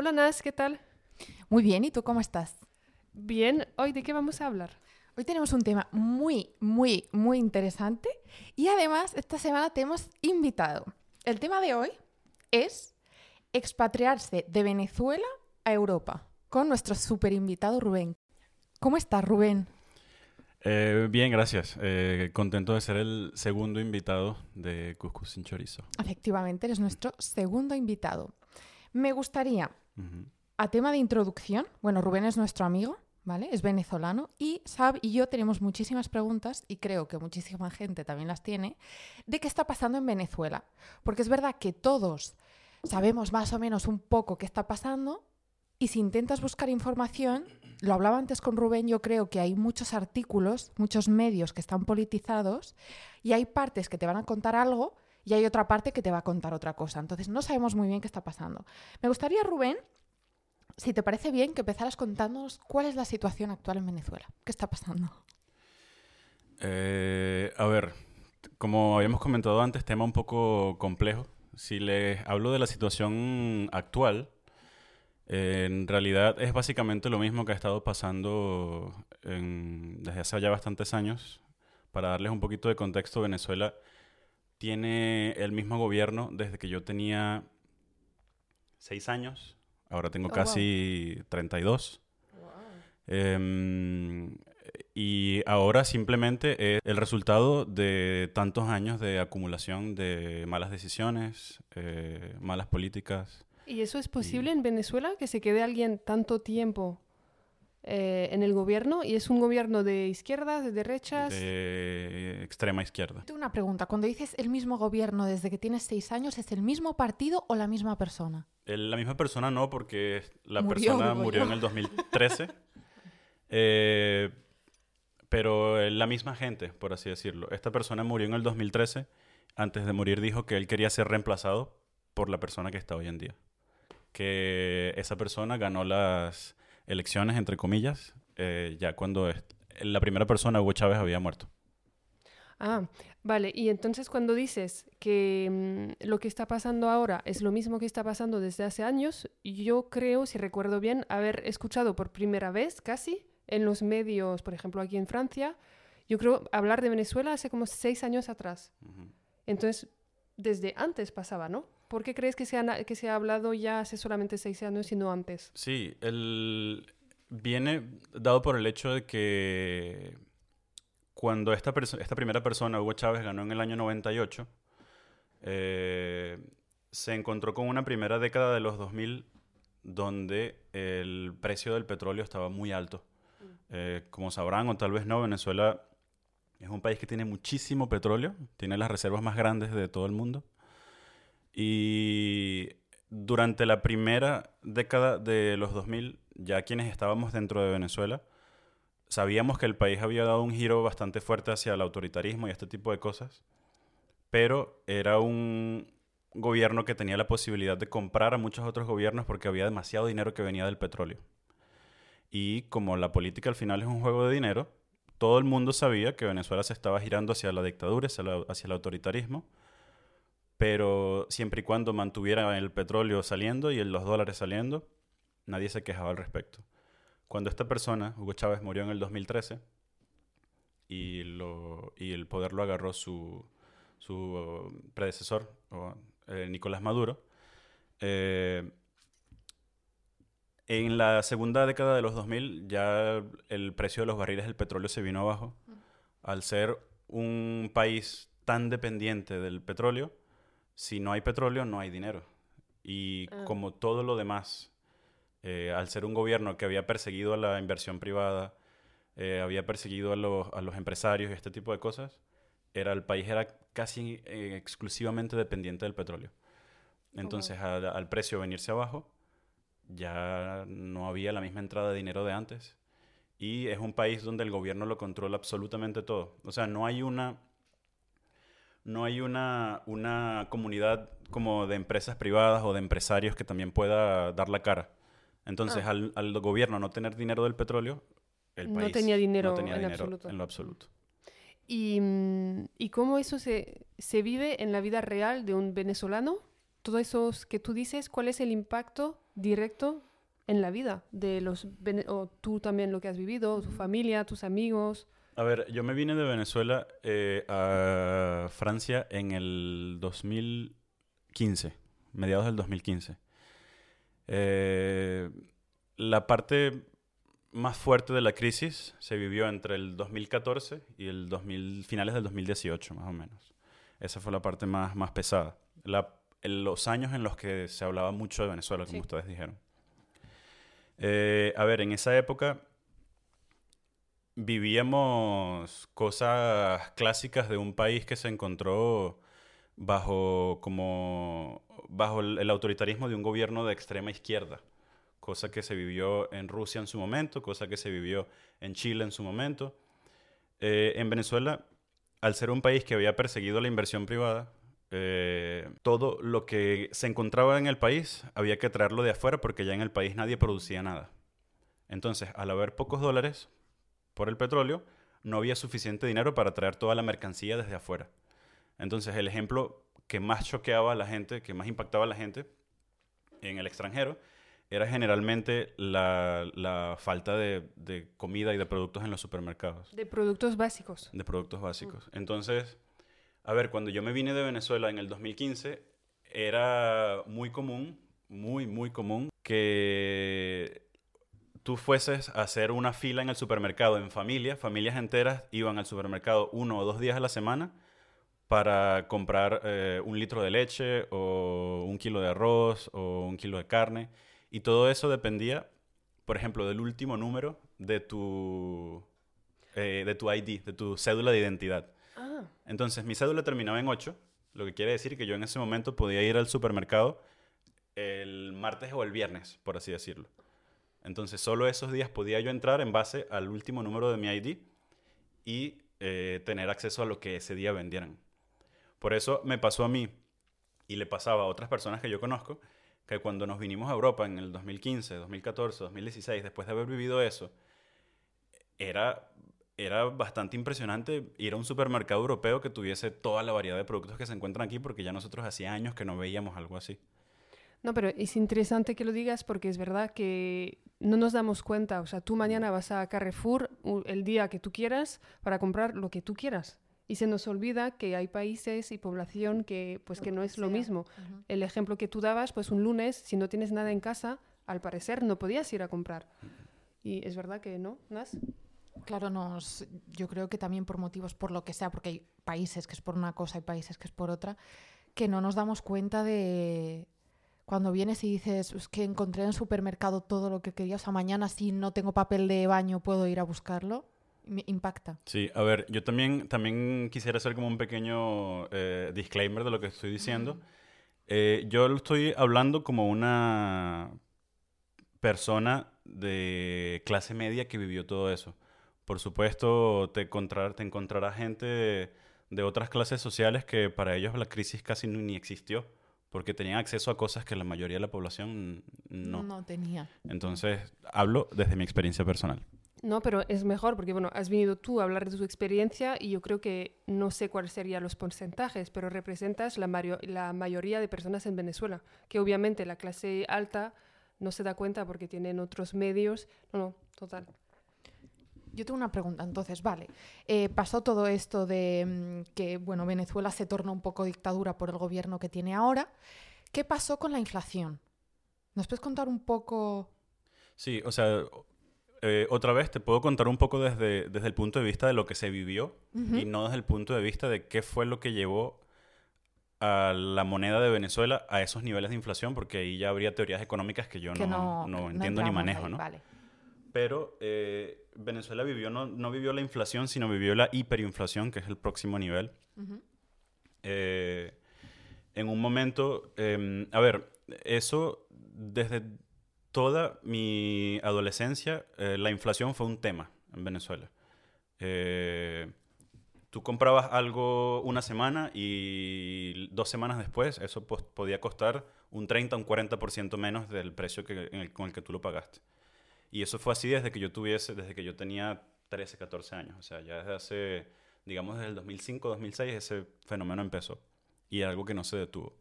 Hola Nas, ¿qué tal? Muy bien, ¿y tú cómo estás? Bien, hoy de qué vamos a hablar? Hoy tenemos un tema muy, muy, muy interesante y además esta semana te hemos invitado. El tema de hoy es expatriarse de Venezuela a Europa con nuestro super invitado Rubén. ¿Cómo estás, Rubén? Eh, bien, gracias. Eh, contento de ser el segundo invitado de Cuscus sin Chorizo. Efectivamente, eres nuestro segundo invitado. Me gustaría, a tema de introducción, bueno, Rubén es nuestro amigo, ¿vale? Es venezolano y Sab y yo tenemos muchísimas preguntas, y creo que muchísima gente también las tiene, de qué está pasando en Venezuela. Porque es verdad que todos sabemos más o menos un poco qué está pasando, y si intentas buscar información, lo hablaba antes con Rubén, yo creo que hay muchos artículos, muchos medios que están politizados y hay partes que te van a contar algo y hay otra parte que te va a contar otra cosa. Entonces no sabemos muy bien qué está pasando. Me gustaría, Rubén, si te parece bien, que empezaras contándonos cuál es la situación actual en Venezuela. ¿Qué está pasando? Eh, a ver, como habíamos comentado antes, tema un poco complejo. Si les hablo de la situación actual, en realidad es básicamente lo mismo que ha estado pasando desde hace ya bastantes años. Para darles un poquito de contexto, Venezuela tiene el mismo gobierno desde que yo tenía seis años. Ahora tengo oh, casi 32. Em, y ahora simplemente es el resultado de tantos años de acumulación de malas decisiones, eh, malas políticas ¿Y eso es posible en Venezuela, que se quede alguien tanto tiempo eh, en el gobierno? ¿Y es un gobierno de izquierdas, de derechas? De extrema izquierda. Tengo una pregunta. Cuando dices el mismo gobierno desde que tienes seis años, ¿es el mismo partido o la misma persona? la misma persona no, porque la persona murió en el 2013. Eh, pero la misma gente, por así decirlo. Esta persona murió en el 2013. Antes de morir dijo que él quería ser reemplazado por la persona que está hoy en día que esa persona ganó las elecciones, entre comillas, eh, ya cuando la primera persona, Hugo Chávez, había muerto. Ah, vale. Y entonces cuando dices que mm, lo que está pasando ahora es lo mismo que está pasando desde hace años, yo creo, si recuerdo bien, haber escuchado por primera vez casi en los medios, por ejemplo aquí en Francia, yo creo hablar de Venezuela hace como seis años atrás. Entonces, desde antes pasaba, ¿no? ¿Por qué crees que se, ha, que se ha hablado ya hace solamente seis años y no antes? Sí, el, viene dado por el hecho de que cuando esta, esta primera persona, Hugo Chávez, ganó en el año 98, eh, se encontró con una primera década de los 2000 donde el precio del petróleo estaba muy alto. Mm. Eh, como sabrán, o tal vez no, Venezuela es un país que tiene muchísimo petróleo, tiene las reservas más grandes de todo el mundo. Y durante la primera década de los 2000, ya quienes estábamos dentro de Venezuela, sabíamos que el país había dado un giro bastante fuerte hacia el autoritarismo y este tipo de cosas, pero era un gobierno que tenía la posibilidad de comprar a muchos otros gobiernos porque había demasiado dinero que venía del petróleo. Y como la política al final es un juego de dinero, todo el mundo sabía que Venezuela se estaba girando hacia la dictadura, hacia el autoritarismo, pero siempre y cuando mantuviera el petróleo saliendo y los dólares saliendo, nadie se quejaba al respecto. Cuando esta persona, Hugo Chávez, murió en el 2013 y, lo, y el poder lo agarró su, su predecesor, eh, Nicolás Maduro, eh, en la segunda década de los 2000 ya el precio de los barriles del petróleo se vino abajo. Al ser un país tan dependiente del petróleo, si no hay petróleo, no hay dinero. Y ah. como todo lo demás, eh, al ser un gobierno que había perseguido a la inversión privada, eh, había perseguido a los, a los, empresarios y este tipo de cosas, era, el país era casi eh, exclusivamente dependiente del petróleo. Entonces, al, precio venirse abajo, ya no había la misma entrada de dinero de antes. Y es un país donde el gobierno lo controla absolutamente todo. O sea, no hay una no hay una, una comunidad como de empresas privadas o de empresarios que también pueda dar la cara. Entonces, ah. al, al, gobierno no tener dinero del petróleo, el país no tenía dinero, en, absoluto. en lo absoluto. ¿Y, mm, ¿Y, cómo eso se, vive en la vida real de un venezolano? Todo eso que tú dices, ¿cuál es el impacto directo en la vida de los o tú también lo que has vivido, tu familia, tus amigos. A ver, yo me vine de Venezuela eh, a Francia en el 2015, mediados del 2015. Eh, la parte más fuerte de la crisis se vivió entre el 2014 y el 2000, finales del 2018, más o menos. Esa fue la parte más, más pesada. los años en los que se hablaba mucho de Venezuela, como ustedes dijeron. Eh, a ver, en esa época vivíamos cosas clásicas de un país que se encontró bajo como bajo el, autoritarismo de un gobierno de extrema izquierda, cosa que se vivió en Rusia en su momento, cosa que se vivió en Chile en su momento. Eh, en Venezuela, al ser un país que había perseguido la inversión privada, eh, todo lo que se encontraba en el país había que traerlo de afuera porque ya en el país nadie producía nada. Entonces, al haber pocos dólares, por el petróleo, no había suficiente dinero para traer toda la mercancía desde afuera. Entonces, el ejemplo que más choqueaba a la gente, que más impactaba a la gente en el extranjero, era generalmente la, falta de, comida y de productos en los supermercados. De productos básicos. De productos básicos. Entonces, a ver, cuando yo me vine de Venezuela en el 2015, era muy común, muy, muy común, que tú fueses a hacer una fila en el supermercado en familia, familias enteras iban al supermercado uno o dos días a la semana para comprar eh, un litro de leche o un kilo de arroz o un kilo de carne. Y todo eso dependía, por ejemplo, del último número de tu, eh, de tu ID, de tu cédula de identidad. Ah. Entonces, mi cédula terminaba en 8, lo que quiere decir que yo en ese momento podía ir al supermercado el martes o el viernes, por así decirlo. Entonces, solo esos días podía yo entrar en base al último número de mi ID y eh, tener acceso a lo que ese día vendieran. Por eso me pasó a mí y le pasaba a otras personas que yo conozco que cuando nos vinimos a Europa en el 2015, 2014, 2016, después de haber vivido eso, era, era bastante impresionante ir a un supermercado europeo que tuviese toda la variedad de productos que se encuentran aquí, porque ya nosotros hacía años que no veíamos algo así. No, pero es interesante que lo digas porque es verdad que no nos damos cuenta. O sea, tú mañana vas a Carrefour el día que tú quieras para comprar lo que tú quieras. Y se nos olvida que hay países y población que, pues, que no es lo mismo. El ejemplo que tú dabas, pues un lunes, si no tienes nada en casa, al parecer no podías ir a comprar. Y es verdad que no, ¿Nas? Claro, nos, yo creo que también por motivos, por lo que sea, porque hay países que es por una cosa y países que es por otra, que no nos damos cuenta de, cuando vienes y dices, es que encontré en el supermercado todo lo que quería, o sea, mañana si no tengo papel de baño puedo ir a buscarlo, me impacta. Sí, a ver, yo también, también quisiera hacer como un pequeño eh, disclaimer de lo que estoy diciendo. Eh, yo lo estoy hablando como una persona de clase media que vivió todo eso. Por supuesto, te, encontrar, te encontrarás gente de, otras clases sociales que para ellos la crisis casi ni existió porque tenían acceso a cosas que la mayoría de la población no. No tenía. Entonces, hablo desde mi experiencia personal. No, pero es mejor porque, bueno, has venido tú a hablar de tu experiencia y yo creo que no sé cuáles serían los porcentajes, pero representas la, la mayoría de personas en Venezuela, que obviamente la clase alta no se da cuenta porque tienen otros medios. No, no, total. Yo tengo una pregunta, entonces, vale. Eh, pasó todo esto de mm, que, bueno, Venezuela se torna un poco dictadura por el gobierno que tiene ahora. ¿Qué pasó con la inflación? ¿Nos puedes contar un poco? Sí, o sea, eh, otra vez te puedo contar un poco desde, desde el punto de vista de lo que se vivió y no desde el punto de vista de qué fue lo que llevó a la moneda de Venezuela a esos niveles de inflación, porque ahí ya habría teorías económicas que yo no, no, entiendo ni manejo, ¿no? Vale. Pero eh, Venezuela vivió, no, no, vivió la inflación, sino vivió la hiperinflación, que es el próximo nivel. Eh, en un momento, em, a ver, eso desde toda mi adolescencia, eh, la inflación fue un tema en Venezuela. tú comprabas algo una semana y dos semanas después eso podía costar un 30 o un 40% menos del precio que, con el que tú lo pagaste. Y eso fue así desde que yo tuviese, desde que yo tenía 13, 14 años. O sea, ya desde hace, digamos, desde el 2005, 2006, ese fenómeno empezó. Y algo que no se detuvo.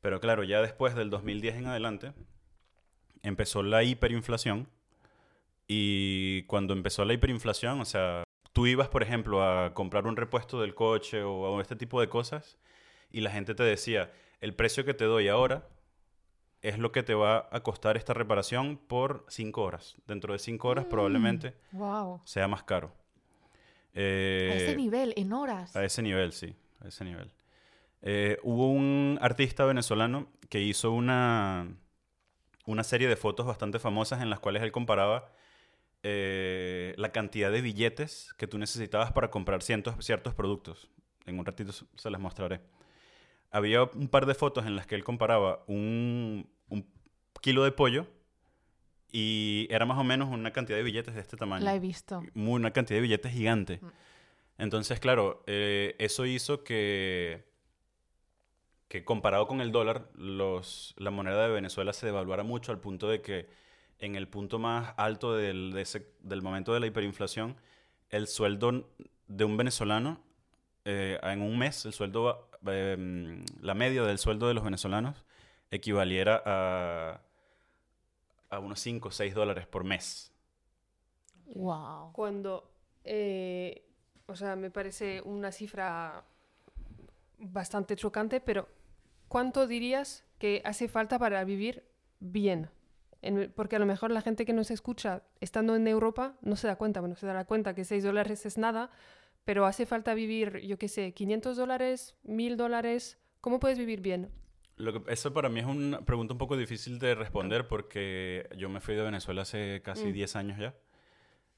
Pero claro, ya después del 2010 en adelante, empezó la hiperinflación y cuando empezó la hiperinflación, o sea, tú ibas, por ejemplo, a comprar un repuesto del coche o a este tipo de cosas y la gente te decía, el precio que te doy ahora es lo que te va a costar esta reparación por cinco horas. Dentro de cinco horas Mm, probablemente Wow. sea más caro. a ese Eh, nivel, en horas. a ese nivel, sí, a ese nivel. Eh, hubo un artista venezolano que hizo una, una serie de fotos bastante famosas en las cuales él comparaba eh, la cantidad de billetes que tú necesitabas para comprar cientos, ciertos productos. En un ratito se se las mostraré. Había un par de fotos en las que él comparaba un, un kilo de pollo y era más o menos una cantidad de billetes de este tamaño La he visto. muy- una cantidad de billetes gigante. Mm. Entonces, claro, eh, eso hizo que, que comparado con el dólar, los, la moneda de Venezuela se devaluara mucho al punto de que en el punto más alto del, de ese- del momento de la hiperinflación, el sueldo de un venezolano, eh, en un mes, el sueldo, eh, la media del sueldo de los venezolanos equivaliera a, a unos 5 o 6 dólares por mes. Wow. Cuando, eh, o sea, me parece una cifra bastante chocante, pero ¿cuánto dirías que hace falta para vivir bien? En- porque a lo mejor la gente que nos escucha estando en Europa no se da cuenta, bueno, se dará cuenta que 6 dólares es nada, pero hace falta vivir, yo qué sé, 500 dólares, 1000 dólares. ¿Cómo puedes vivir bien? Lo que, eso para mí es una pregunta un poco difícil de responder porque yo me fui de Venezuela hace casi Mm. 10 años ya.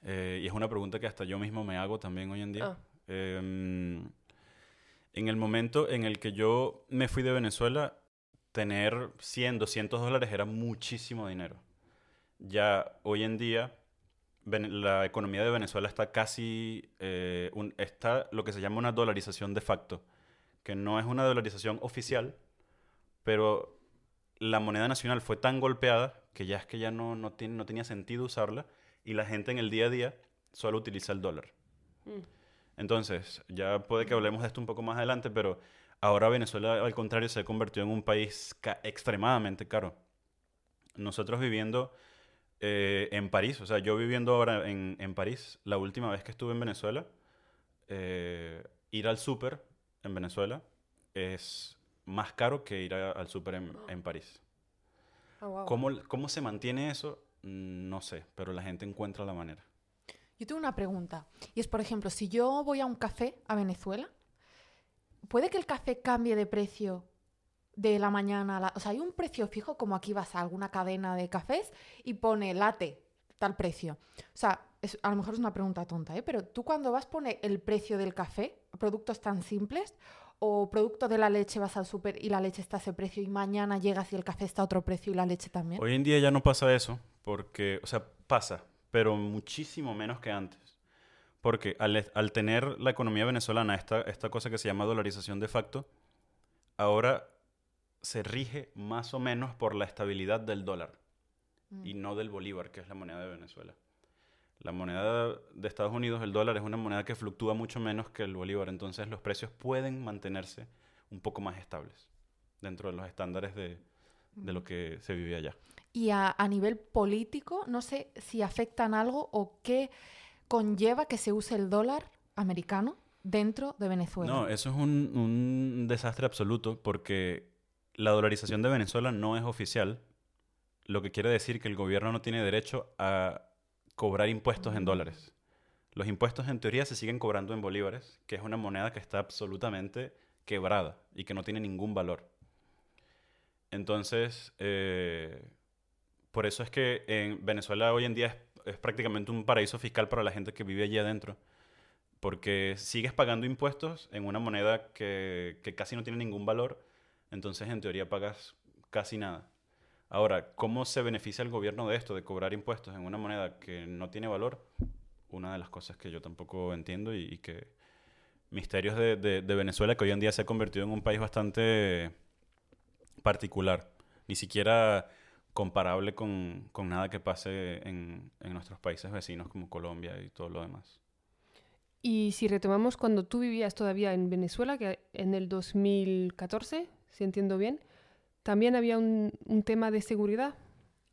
Eh, y es una pregunta que hasta yo mismo me hago también hoy en día. Ah. Em, en el momento en el que yo me fui de Venezuela, tener 100, 200 dólares era muchísimo dinero. Ya hoy en día, la economía de Venezuela está casi, eh, un- está lo que se llama una dolarización de facto, que no es una dolarización oficial, pero la moneda nacional fue tan golpeada que ya es que ya no, no, tiene, no tenía sentido usarla y la gente en el día a día solo utiliza el dólar. Mm. Entonces, ya puede que hablemos de esto un poco más adelante, pero ahora Venezuela, al contrario, se ha convertido en un país ca- extremadamente caro. Nosotros viviendo eh, en París, o sea, yo viviendo ahora en, en París, la última vez que estuve en Venezuela, eh, ir al súper en Venezuela es más caro que ir a- al súper en, en París. Ah, wow. ¿Cómo, ¿Cómo se mantiene eso? Mm, No sé, pero la gente encuentra la manera. Yo tengo una pregunta. Y es, por ejemplo, si yo voy a un café a Venezuela, ¿puede que el café cambie de precio de la mañana a la... O sea, hay un precio fijo, como aquí vas a alguna cadena de cafés y pone latte, tal precio. O sea, es- a lo mejor es una pregunta tonta, ¿eh? Pero tú cuando vas pone el precio del café, productos tan simples, o producto de la leche vas al súper y la leche está a ese precio y mañana llegas y el café está a otro precio y la leche también. Hoy en día ya no pasa eso, porque, o sea, pasa, pero muchísimo menos que antes. Porque al, al tener la economía venezolana esta, esta cosa que se llama dolarización de facto, ahora se rige más o menos por la estabilidad del dólar Mm. y no del bolívar, que es la moneda de Venezuela. La moneda de Estados Unidos, el dólar, es una moneda que fluctúa mucho menos que el bolívar, entonces los precios pueden mantenerse un poco más estables dentro de los estándares de, de lo que se vive allá. Y a, a nivel político, no sé si afectan algo o qué conlleva que se use el dólar americano dentro de Venezuela. No, eso es un, un desastre absoluto porque la dolarización de Venezuela no es oficial, lo que quiere decir que el gobierno no tiene derecho a cobrar impuestos en dólares. Los impuestos en teoría se siguen cobrando en bolívares, que es una moneda que está absolutamente quebrada y que no tiene ningún valor. Entonces, eh, por eso es que en Venezuela hoy en día es, prácticamente un paraíso fiscal para la gente que vive allí adentro porque sigues pagando impuestos en una moneda que casi no tiene ningún valor, entonces en teoría pagas casi nada. Ahora, ¿cómo se beneficia el gobierno de esto, de cobrar impuestos en una moneda que no tiene valor? Una de las cosas que yo tampoco entiendo y, y que misterios de, de- de Venezuela, que hoy en día se ha convertido en un país bastante particular, ni siquiera comparable con, con nada que pase en, en nuestros países vecinos como Colombia y todo lo demás. Y si retomamos cuando tú vivías todavía en Venezuela, que en el 2014, si entiendo bien, también había un, un tema de seguridad.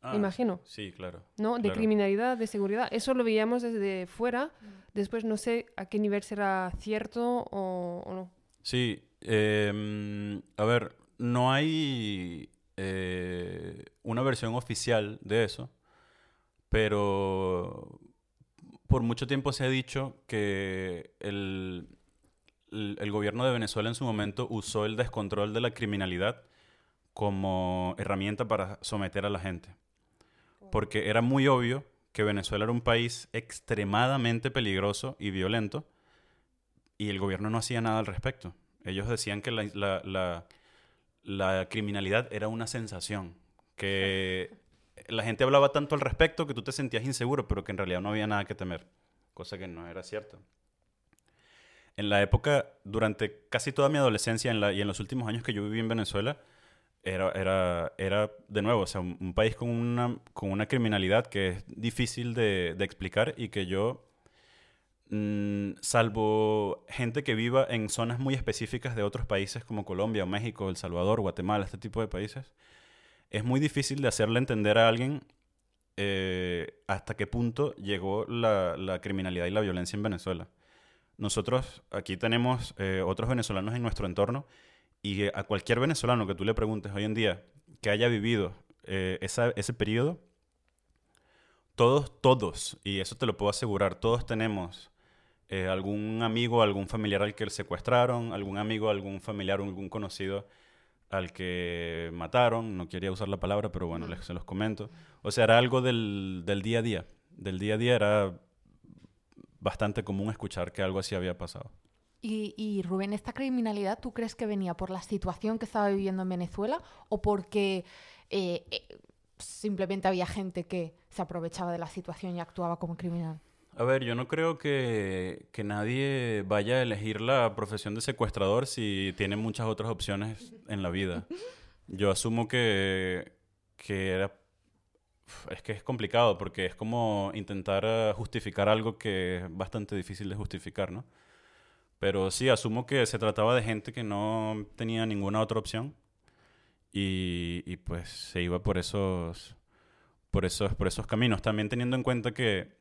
Ah, imagino. Sí, claro. ¿no? De claro. criminalidad, de seguridad. Eso lo veíamos desde fuera. Después no sé a qué nivel será cierto o, o no. Sí, em, a ver, no hay eh, una versión oficial de eso, pero por mucho tiempo se ha dicho que el, el, gobierno de Venezuela en su momento usó el descontrol de la criminalidad como herramienta para someter a la gente. Porque era muy obvio que Venezuela era un país extremadamente peligroso y violento y el gobierno no hacía nada al respecto. Ellos decían que la, la- la- la criminalidad era una sensación, que la gente hablaba tanto al respecto que tú te sentías inseguro, pero que en realidad no había nada que temer, cosa que no era cierto. En la época, durante casi toda mi adolescencia en la- y en los últimos años que yo viví en Venezuela, era, era, era de nuevo, o sea, un, país con una, con una criminalidad que es difícil de, explicar y que yo, mm, salvo gente que viva en zonas muy específicas de otros países como Colombia, México, El Salvador, Guatemala, este tipo de países, es muy difícil de hacerle entender a alguien eh, hasta qué punto llegó la criminalidad y la violencia en Venezuela. Nosotros aquí tenemos eh, otros venezolanos en nuestro entorno y a cualquier venezolano que tú le preguntes hoy en día que haya vivido eh, esa- ese periodo, todos, todos, y eso te lo puedo asegurar, todos tenemos eh, algún amigo, algún familiar al que secuestraron, algún amigo, algún familiar, algún conocido al que mataron, no quería usar la palabra, pero bueno, les, se los comento. O sea, era algo del, del día a día. Del día a día era bastante común escuchar que algo así había pasado. Y, y, Rubén, ¿esta criminalidad tú crees que venía por la situación que estaba viviendo en Venezuela o porque eh, eh, simplemente había gente que se aprovechaba de la situación y actuaba como criminal? A ver, yo no creo que, que nadie vaya a elegir la profesión de secuestrador si tiene muchas otras opciones en la vida. Yo asumo que, que era... Es que es complicado porque es como intentar eh, justificar algo que es bastante difícil de justificar, ¿no? Pero sí, asumo que se trataba de gente que no tenía ninguna otra opción y, pues se iba por esos, por esos, por esos caminos. También teniendo en cuenta que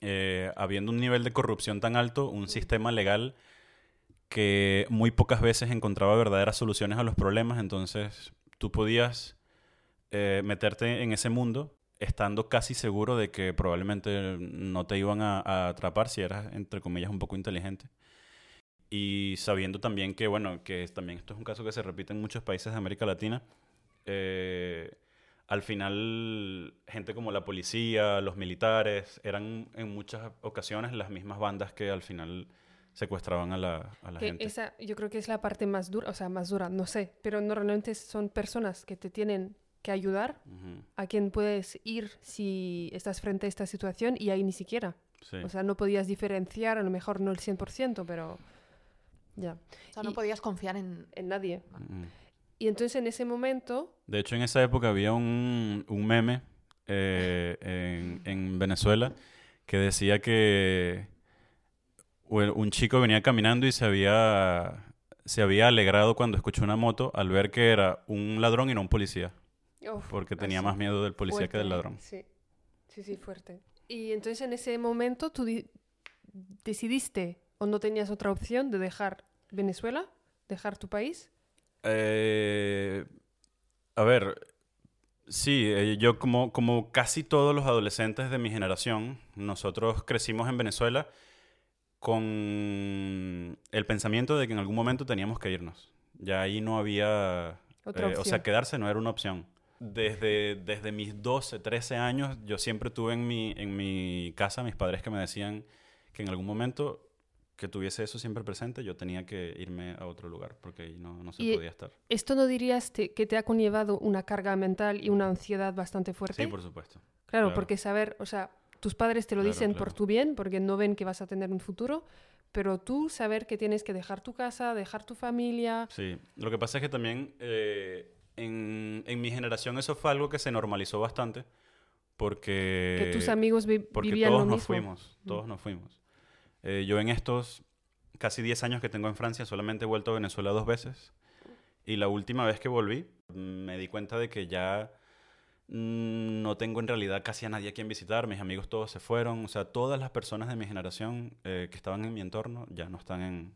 eh, habiendo un nivel de corrupción tan alto, un sistema legal que muy pocas veces encontraba verdaderas soluciones a los problemas, entonces tú podías eh, meterte en ese mundo estando casi seguro de que probablemente no te iban a, a, atrapar si eras, entre comillas, un poco inteligente. Y sabiendo también que, bueno, que también esto es un caso que se repite en muchos países de América Latina, eh, al final gente como la policía, los militares, eran en muchas ocasiones las mismas bandas que al final secuestraban a la, a la que gente. Esa yo creo que es la parte más dura, o sea, más dura, no sé, pero normalmente son personas que te tienen que ayudar, Uh -huh. a quien puedes ir si estás frente a esta situación y ahí ni siquiera. Sí. O sea, no podías diferenciar, a lo mejor no el 100%, pero ya. O sea, no Y- podías confiar en... En nadie. Mm. Y entonces en ese momento, De hecho, en esa época había un, un meme eh, en, en Venezuela que decía que un chico venía caminando y se había, se había alegrado cuando escuchó una moto al ver que era un ladrón y no un policía, uf, porque tenía así, más miedo del policía que del ladrón. Sí, sí, sí, fuerte. Y entonces en ese momento tú di- decidiste o no tenías otra opción de dejar Venezuela, dejar tu país. Eh, a ver, sí, eh, yo como, como casi todos los adolescentes de mi generación, nosotros crecimos en Venezuela con el pensamiento de que en algún momento teníamos que irnos. Ya ahí no había... Otra eh, o sea, quedarse no era una opción. Desde, desde mis 12, 13 años, yo siempre tuve en mi, en mi casa mis padres que me decían que en algún momento que tuviese eso siempre presente, yo tenía que irme a otro lugar porque no, no se Y- podía estar. ¿Esto no dirías te- que te ha conllevado una carga mental y una ansiedad bastante fuerte? Sí, por supuesto. Claro, claro. porque saber, o sea, tus padres te lo Claro, dicen por tu bien, porque no ven que vas a tener un futuro, pero tú saber que tienes que dejar tu casa, dejar tu familia. Sí, lo que pasa es que también eh, en, en mi generación eso fue algo que se normalizó bastante porque... que tus amigos vi- Porque vivían todos lo nos mismo. fuimos, todos nos fuimos. Eh, yo en estos casi 10 años que tengo en Francia solamente he vuelto a Venezuela dos veces. Y la última vez que volví me di cuenta de que ya Mm, no tengo en realidad casi a nadie a quien visitar, mis amigos todos se fueron, o sea, todas las personas de mi generación eh, que estaban en mi entorno ya no están en,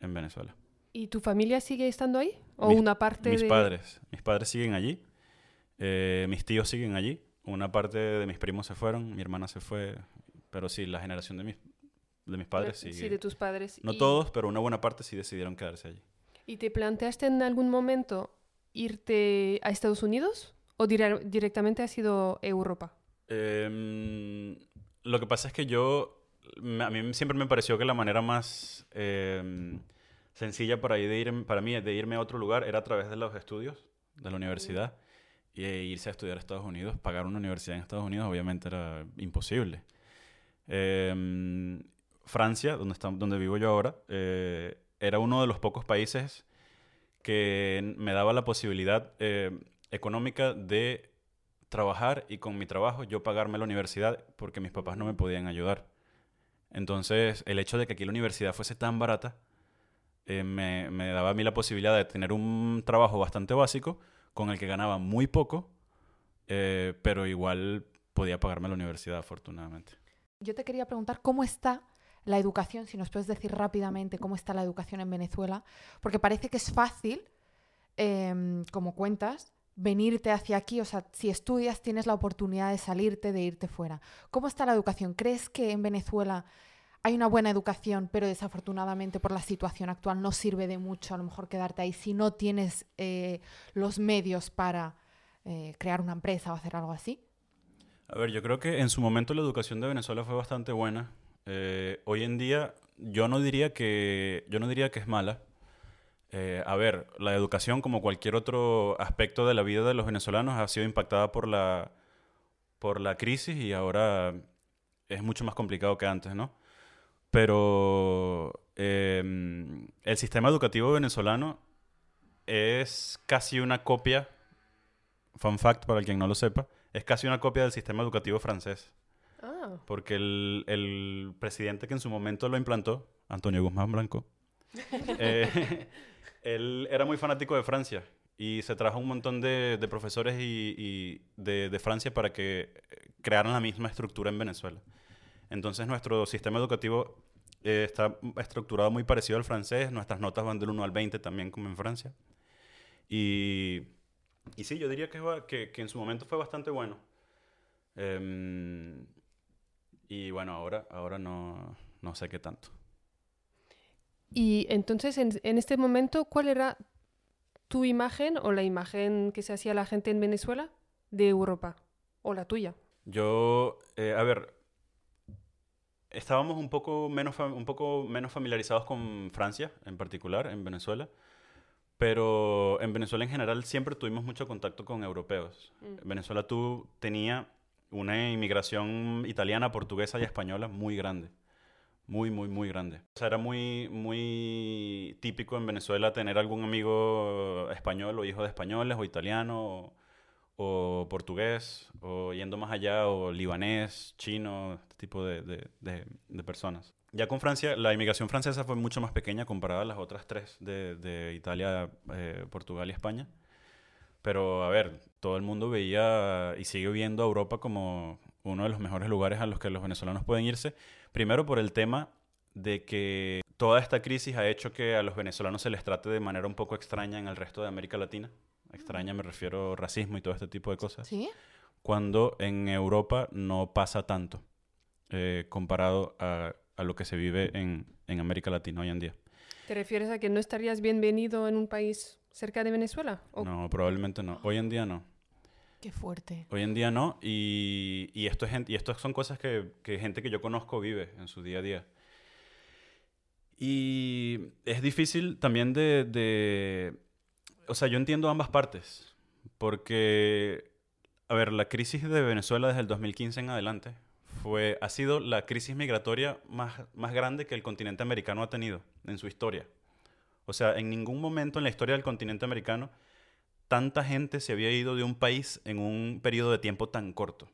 en Venezuela. ¿Y tu familia sigue estando ahí? ¿O Mis- una parte Mis de...? padres, mis padres siguen allí, eh, mis tíos siguen allí, una parte de mis primos se fueron, mi hermana se fue, pero sí, la generación de mis, de mis padres Sí, sigue. de tus padres. No Y- todos, pero una buena parte sí decidieron quedarse allí. ¿Y te planteaste en algún momento irte a Estados Unidos? ¿O dire- directamente has ido a Europa? Em, lo que pasa es que yo, a mí siempre me pareció que la manera más em, sencilla para, de ir, para mí de irme a otro lugar era a través de los estudios, de la universidad, y e irse a estudiar a Estados Unidos. Pagar una universidad en Estados Unidos obviamente era imposible. Em, Francia, donde, está, donde vivo yo ahora, eh, era uno de los pocos países que me daba la posibilidad eh, económica de trabajar y con mi trabajo yo pagarme la universidad porque mis papás no me podían ayudar. Entonces, el hecho de que aquí la universidad fuese tan barata eh, me, me daba a mí la posibilidad de tener un trabajo bastante básico con el que ganaba muy poco, eh, pero igual podía pagarme la universidad, afortunadamente. Yo te quería preguntar cómo está la educación, si nos puedes decir rápidamente cómo está la educación en Venezuela, porque parece que es fácil, em, como cuentas, venirte hacia aquí, o sea, si estudias tienes la oportunidad de salirte, de irte fuera. ¿Cómo está la educación? ¿Crees que en Venezuela hay una buena educación, pero desafortunadamente por la situación actual no sirve de mucho a lo mejor quedarte ahí si no tienes eh, los medios para eh, crear una empresa o hacer algo así? A ver, yo creo que en su momento la educación de Venezuela fue bastante buena. Eh, hoy en día yo no diría que, yo no diría que es mala. A ver, la educación, como cualquier otro aspecto de la vida de los venezolanos, ha sido impactada por la, por la crisis y ahora es mucho más complicado que antes, ¿no? Pero em, el sistema educativo venezolano es casi una copia, fun fact para quien no lo sepa, es casi una copia del sistema educativo francés. Ah, Porque el, el presidente que en su momento lo implantó, Antonio Guzmán Blanco, eh, él era muy fanático de Francia y se trajo un montón de, de profesores y, y de, de Francia para que eh, crearan la misma estructura en Venezuela. Entonces nuestro sistema educativo eh, está estructurado muy parecido al francés, nuestras notas van del 1 al 20 también como en Francia. Y, y sí, yo diría que, va- que, que en su momento fue bastante bueno. Em, y bueno, ahora, ahora no, no sé qué tanto. Y entonces, en, en este momento, ¿cuál era tu imagen o la imagen que se hacía la gente en Venezuela de Europa? ¿O la tuya? Yo, eh, a ver, estábamos un poco, menos un poco menos familiarizados con Francia, en particular, en Venezuela. Pero en Venezuela en general siempre tuvimos mucho contacto con europeos. Mm. Venezuela tú tenía una inmigración italiana, portuguesa y española muy grande. Muy, muy, muy grande. O sea, era muy, muy típico en Venezuela tener algún amigo español o hijo de españoles o italiano o, o portugués o yendo más allá o libanés, chino, tipo de, de- de- de personas. Ya con Francia, la inmigración francesa fue mucho más pequeña comparada a las otras tres de, Italia, eh, Portugal y España. Pero, a ver, todo el mundo veía y sigue viendo a Europa como uno de los mejores lugares a los que los venezolanos pueden irse. Primero por el tema de que toda esta crisis ha hecho que a los venezolanos se les trate de manera un poco extraña en el resto de América Latina. Extraña me refiero a racismo y todo este tipo de cosas. ¿Sí? Cuando en Europa no pasa tanto eh, comparado a, a lo que se vive en, en América Latina hoy en día. ¿Te refieres a que no estarías bienvenido en un país cerca de Venezuela? ¿O No, probablemente no. Hoy en día no. Qué fuerte. Hoy en día no, y, y esto, es, gen- y esto son cosas que, que gente que yo conozco vive en su día a día. Y es difícil también de, de- O sea, yo entiendo ambas partes, porque, a ver, la crisis de Venezuela desde el 2015 en adelante fue, ha sido la crisis migratoria más, más grande que el continente americano ha tenido en su historia. O sea, en ningún momento en la historia del continente americano tanta gente se había ido de un país en un periodo de tiempo tan corto.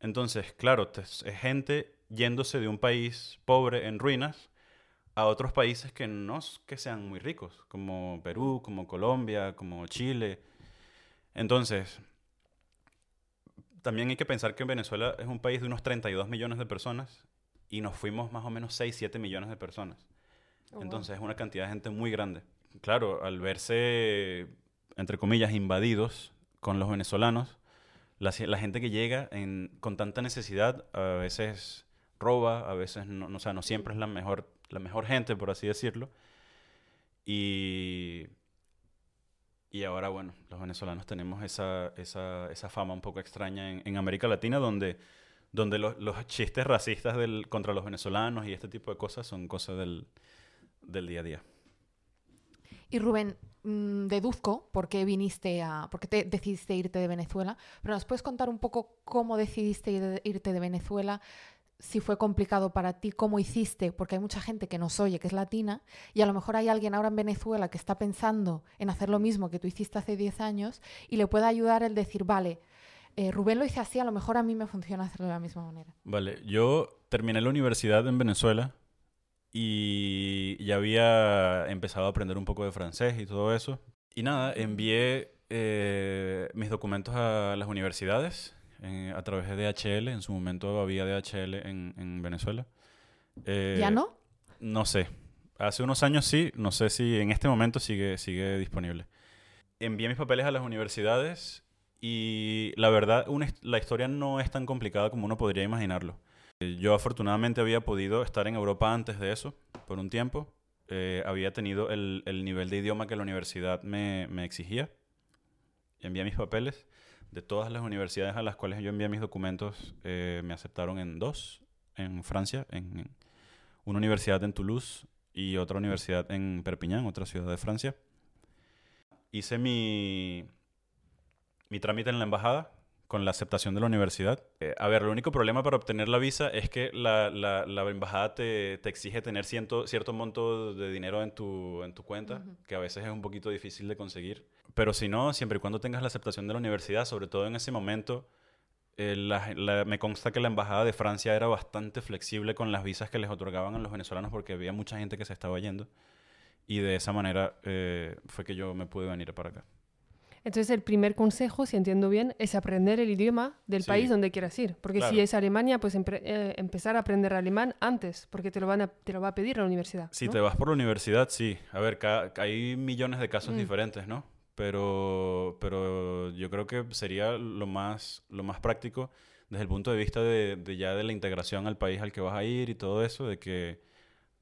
Entonces, claro, es gente yéndose de un país pobre en ruinas a otros países que no que sean muy ricos, como Perú, como Colombia, como Chile. Entonces, también hay que pensar que Venezuela es un país de unos 32 millones de personas y nos fuimos más o menos 6, 7 millones de personas. Oh, Entonces es una cantidad de gente muy grande. Claro, al verse, entre comillas, invadidos con los venezolanos, la, la gente que llega en, con tanta necesidad a veces roba, a veces no, no, o sea, no siempre es la mejor, la mejor gente, por así decirlo. Y, y ahora, bueno, los venezolanos tenemos esa, esa, esa fama un poco extraña en, en América Latina, donde, donde los, los chistes racistas del, contra los venezolanos y este tipo de cosas son cosas del, del día a día. Y Rubén, mm, deduzco por qué viniste a. por qué te decidiste irte de Venezuela, pero ¿nos puedes contar un poco cómo decidiste ir- irte de Venezuela? Si fue complicado para ti, cómo hiciste, porque hay mucha gente que nos oye, que es latina, y a lo mejor hay alguien ahora en Venezuela que está pensando en hacer lo mismo que tú hiciste hace 10 años y le puede ayudar el decir, vale, eh, Rubén lo hice así, a lo mejor a mí me funciona hacerlo de la misma manera. Vale, yo terminé la universidad en Venezuela y ya había empezado a aprender un poco de francés y todo eso. Y nada, envié eh, mis documentos a las universidades a través de DHL. En su momento había DHL en, en Venezuela. Eh, ¿Ya no? No sé. Hace unos años sí, no sé si en este momento sigue, sigue disponible. Envié mis papeles a las universidades y la verdad, una la historia no es tan complicada como uno podría imaginarlo. Eh, Yo afortunadamente había podido estar en Europa antes de eso, por un tiempo. Eh, había tenido el, el nivel de idioma que la universidad me, me exigía. Envié mis papeles. De todas las universidades a las cuales yo envié mis documentos, eh, me aceptaron en dos. En Francia, en una universidad en Toulouse y otra universidad en Perpiñán, otra ciudad de Francia. Hice mi, mi trámite en la embajada con la aceptación de la universidad. Eh, a ver, el único problema para obtener la visa es que la, la- la embajada te, te exige tener ciento- cierto monto de dinero en tu, en tu cuenta, que a veces es un poquito difícil de conseguir. Pero si no, siempre y cuando tengas la aceptación de la universidad, sobre todo en ese momento, eh, la- la- me consta que la embajada de Francia era bastante flexible con las visas que les otorgaban a los venezolanos porque había mucha gente que se estaba yendo. Y de esa manera eh, fue que yo me pude venir para acá. Entonces, el primer consejo, si entiendo bien, es aprender el idioma del Sí. país donde quieras ir. Porque si es Alemania, pues eh, empezar a aprender alemán antes, porque te lo, van a, te lo va a pedir la universidad. Si ¿no? te vas por la universidad, sí. A ver, hay millones de casos Mm. diferentes, ¿no? Pero, pero yo creo que sería lo más, lo más práctico desde el punto de vista de, de ya de la integración al país al que vas a ir y todo eso, de que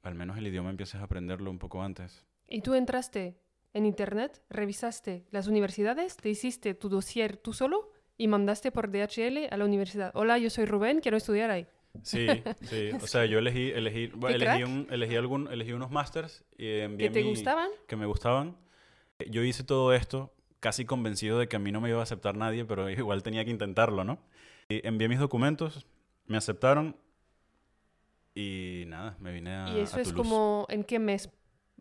al menos el idioma empieces a aprenderlo un poco antes. Y tú entraste en internet, revisaste las universidades, te hiciste tu dossier tú solo y mandaste por DHL a la universidad. Hola, yo soy Rubén, quiero estudiar ahí. Sí, sí. O sea, yo elegí, elegí, bueno, ¡Qué elegí, un- elegí, algún, elegí unos masters y envié ¿Que te mi- gustaban? que me gustaban. Yo hice todo esto casi convencido de que a mí no me iba a aceptar nadie, pero igual tenía que intentarlo, ¿no? Y envié mis documentos, me aceptaron y nada, me vine a, y eso a es como, ¿en qué mes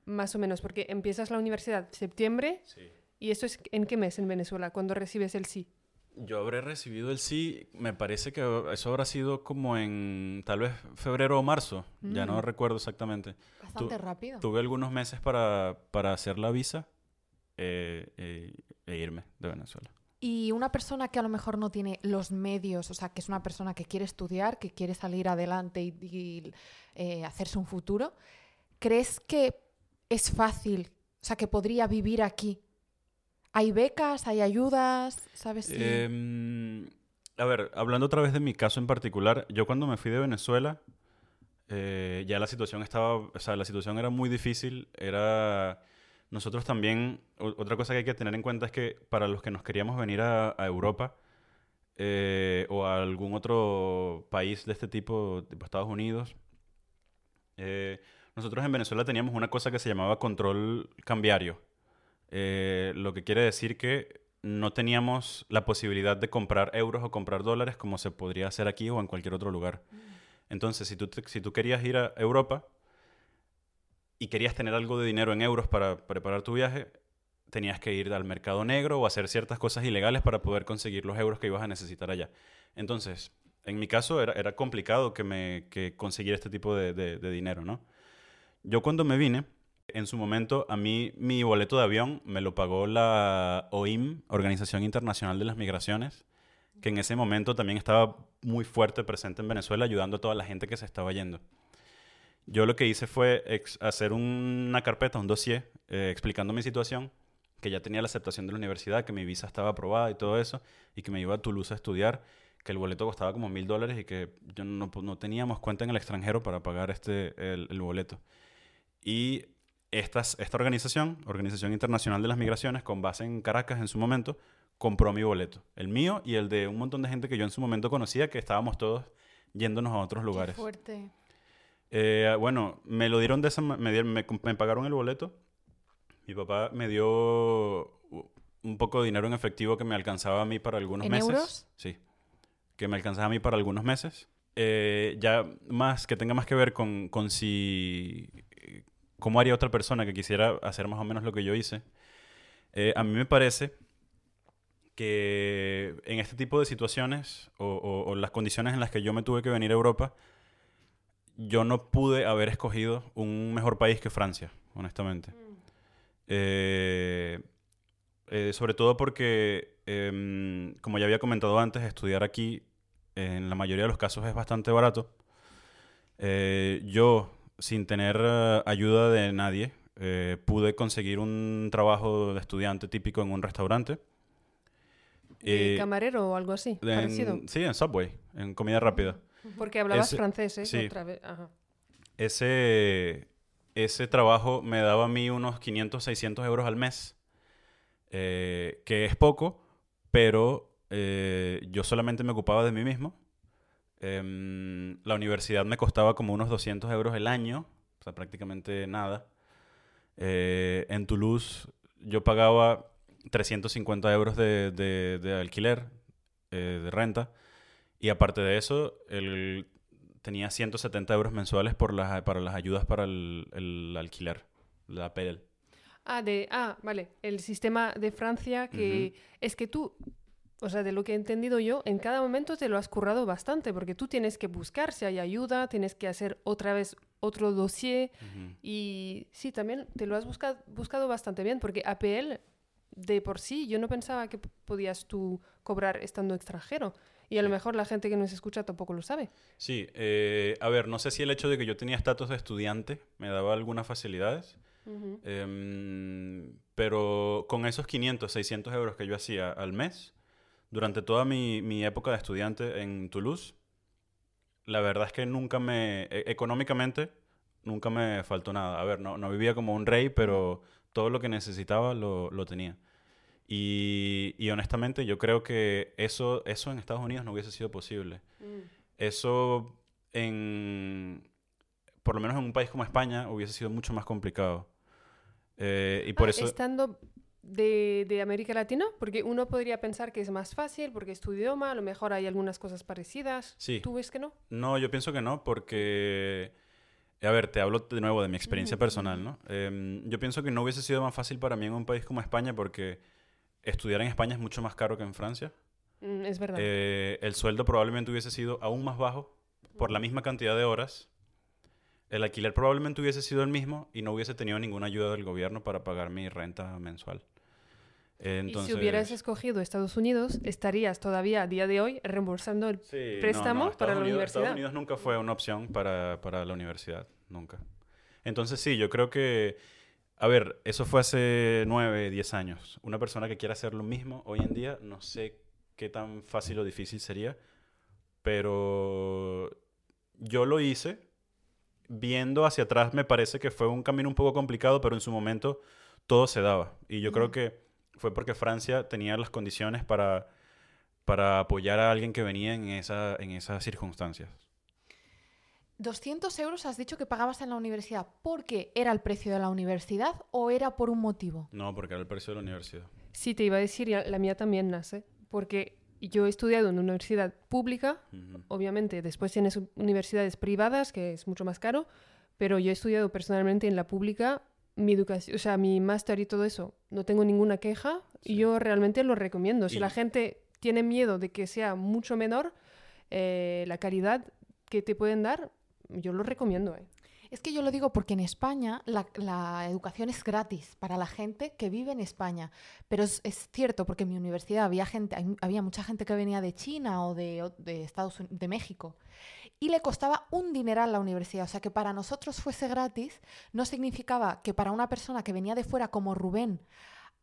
más o menos? Porque empiezas la universidad septiembre Sí. y eso es ¿en qué mes en Venezuela? Cuando recibes el sí. Yo habré recibido el sí, me parece que eso habrá sido como en tal vez febrero o marzo, ya no Mm. recuerdo exactamente. Bastante rápido. Tuve algunos meses para, para hacer la visa eh, eh, e irme de Venezuela. Y una persona que a lo mejor no tiene los medios, o sea, que es una persona que quiere estudiar, que quiere salir adelante y, y, eh, hacerse un futuro, ¿crees que es fácil, o sea, que podría vivir aquí? ¿Hay becas, hay ayudas? ¿Sabes? Em, a ver, hablando otra vez de mi caso en particular, yo cuando me fui de Venezuela, eh, ya la situación estaba, o sea, la situación era muy difícil, era... Nosotros también, otra cosa que hay que tener en cuenta es que para los que nos queríamos venir a, a Europa eh, o a algún otro país de este tipo, tipo Estados Unidos, eh, nosotros en Venezuela teníamos una cosa que se llamaba control cambiario. Eh, lo que quiere decir que no teníamos la posibilidad de comprar euros o comprar dólares como se podría hacer aquí o en cualquier otro lugar. Entonces, si tú, te- si tú querías ir a Europa y querías tener algo de dinero en euros para preparar tu viaje, tenías que ir al mercado negro o hacer ciertas cosas ilegales para poder conseguir los euros que ibas a necesitar allá. Entonces, en mi caso era, era complicado que, me, que conseguir este tipo de, de- de dinero, ¿no? Yo cuando me vine, en su momento, a mí mi boleto de avión me lo pagó la OIM, Organización Internacional de las Migraciones, que en ese momento también estaba muy fuerte presente en Venezuela, ayudando a toda la gente que se estaba yendo. Yo lo que hice fue hacer una carpeta, un dossier, eh, explicando mi situación, que ya tenía la aceptación de la universidad, que mi visa estaba aprobada y todo eso, y que me iba a Toulouse a estudiar, que el boleto costaba como mil dólares y que yo no, teníamos cuenta en el extranjero para pagar este, el boleto. Y esta, esta organización, Organización Internacional de las Migraciones, con base en Caracas en su momento, compró mi boleto, el mío y el de un montón de gente que yo en su momento conocía, que estábamos todos yéndonos a otros lugares. Qué fuerte. Eh, bueno, me lo dieron de esa me, me, me, pagaron el boleto. Mi papá me dio un poco de dinero en efectivo que me alcanzaba a mí para algunos ¿En meses. euros? Sí. Que me alcanzaba a mí para algunos meses. Eh, ya más, que tenga más que ver con, con si... ¿Cómo haría otra persona que quisiera hacer más o menos lo que yo hice? Eh, a mí me parece que en este tipo de situaciones o, o, o las condiciones en las que yo me tuve que venir a Europa, yo no pude haber escogido un mejor país que Francia, honestamente. Eh, eh, sobre todo porque, em, como ya había comentado antes, estudiar aquí en la mayoría de los casos es bastante barato. Yo, sin tener eh, ayuda de nadie, eh, pude conseguir un trabajo de estudiante típico en un restaurante. ¿De Eh, camarero o algo así, en- parecido. sí, en Subway, en comida rápida. Porque hablabas Ese- francés, ¿eh? sí. Otra vez. Ajá. Ese, ese trabajo me daba a mí unos 500, 600 euros al mes, eh, que es poco, pero yo solamente me ocupaba de mí mismo. Em, la universidad me costaba como unos 200 euros el año, o sea, prácticamente nada. Eh, en Toulouse yo pagaba 350 euros de, de- de alquiler, eh, de renta, y aparte de eso, el, tenía 170 euros mensuales por las, para las ayudas para el, el alquiler, la APL. Ah, de, ah, vale. El sistema de Francia que es que tú, o sea, de lo que he entendido yo, en cada momento te lo has currado bastante, porque tú tienes que buscar si hay ayuda, tienes que hacer otra vez otro dossier Ujú. y sí, también te lo has buscado, buscado bastante bien, porque APL de por sí yo no pensaba que podías tú cobrar estando extranjero. Y a lo mejor la gente que nos escucha tampoco lo sabe. Sí, eh, a ver, no sé si el hecho de que yo tenía estatus de estudiante me daba algunas facilidades, Ujú. em, pero con esos 500, 600 euros que yo hacía al mes, durante toda mi, mi época de estudiante en Toulouse, la verdad es que nunca me, e- económicamente, nunca me faltó nada. A ver, no, no vivía como un rey, pero todo lo que necesitaba lo, lo tenía. Y, y honestamente yo creo que eso, eso en Estados Unidos no hubiese sido posible. Mm. Eso en, por lo menos en un país como España, hubiese sido mucho más complicado. Eh, y por Ah, eso... Estando de, de América Latina, porque uno podría pensar que es más fácil porque es tu idioma, a lo mejor hay algunas cosas parecidas. Sí. ¿Tú ves que no? No, yo pienso que no, porque... A ver, te hablo de nuevo de mi experiencia personal, ¿no? Em, yo pienso que no hubiese sido más fácil para mí en un país como España porque estudiar en España es mucho más caro que en Francia. Mm, es verdad. Eh, el sueldo probablemente hubiese sido aún más bajo por la misma cantidad de horas. El alquiler probablemente hubiese sido el mismo y no hubiese tenido ninguna ayuda del gobierno para pagar mi renta mensual. Entonces, y si hubieras escogido Estados Unidos, estarías todavía a día de hoy reembolsando el... Sí, no, préstamo no, para Estados la Unidos- universidad. Estados Unidos nunca fue una opción para, para la universidad, nunca. Entonces sí, yo creo que, a ver, eso fue hace nueve, diez años. Una persona que quiera hacer lo mismo hoy en día, no sé qué tan fácil o difícil sería, pero yo lo hice. Viendo hacia atrás me parece que fue un camino un poco complicado, pero en su momento todo se daba. Y yo creo Mm. que fue porque Francia tenía las condiciones para, para apoyar a alguien que venía en, esa, en esas circunstancias. 200 euros has dicho que pagabas en la universidad. ¿Por qué? ¿Era el precio de la universidad o era por un motivo? No, porque era el precio de la universidad. Sí, te iba a decir, la mía también nace, porque yo he estudiado en una universidad pública, obviamente después tienes universidades privadas, que es mucho más caro, pero yo he estudiado personalmente en la pública, mi educación, o sea, mi máster y todo eso, no tengo ninguna queja, y Sí. yo realmente lo recomiendo. Si Y- la gente tiene miedo de que sea mucho menor, eh, la calidad que te pueden dar, yo lo recomiendo. ¿eh? Es que yo lo digo porque en España la, educación es gratis para la gente que vive en España. Pero es, cierto, porque en mi universidad había, gente, había mucha gente que venía de China o de, de Estados de México. Y le costaba un dineral la universidad. O sea que para nosotros fuese gratis no significaba que para una persona que venía de fuera como Rubén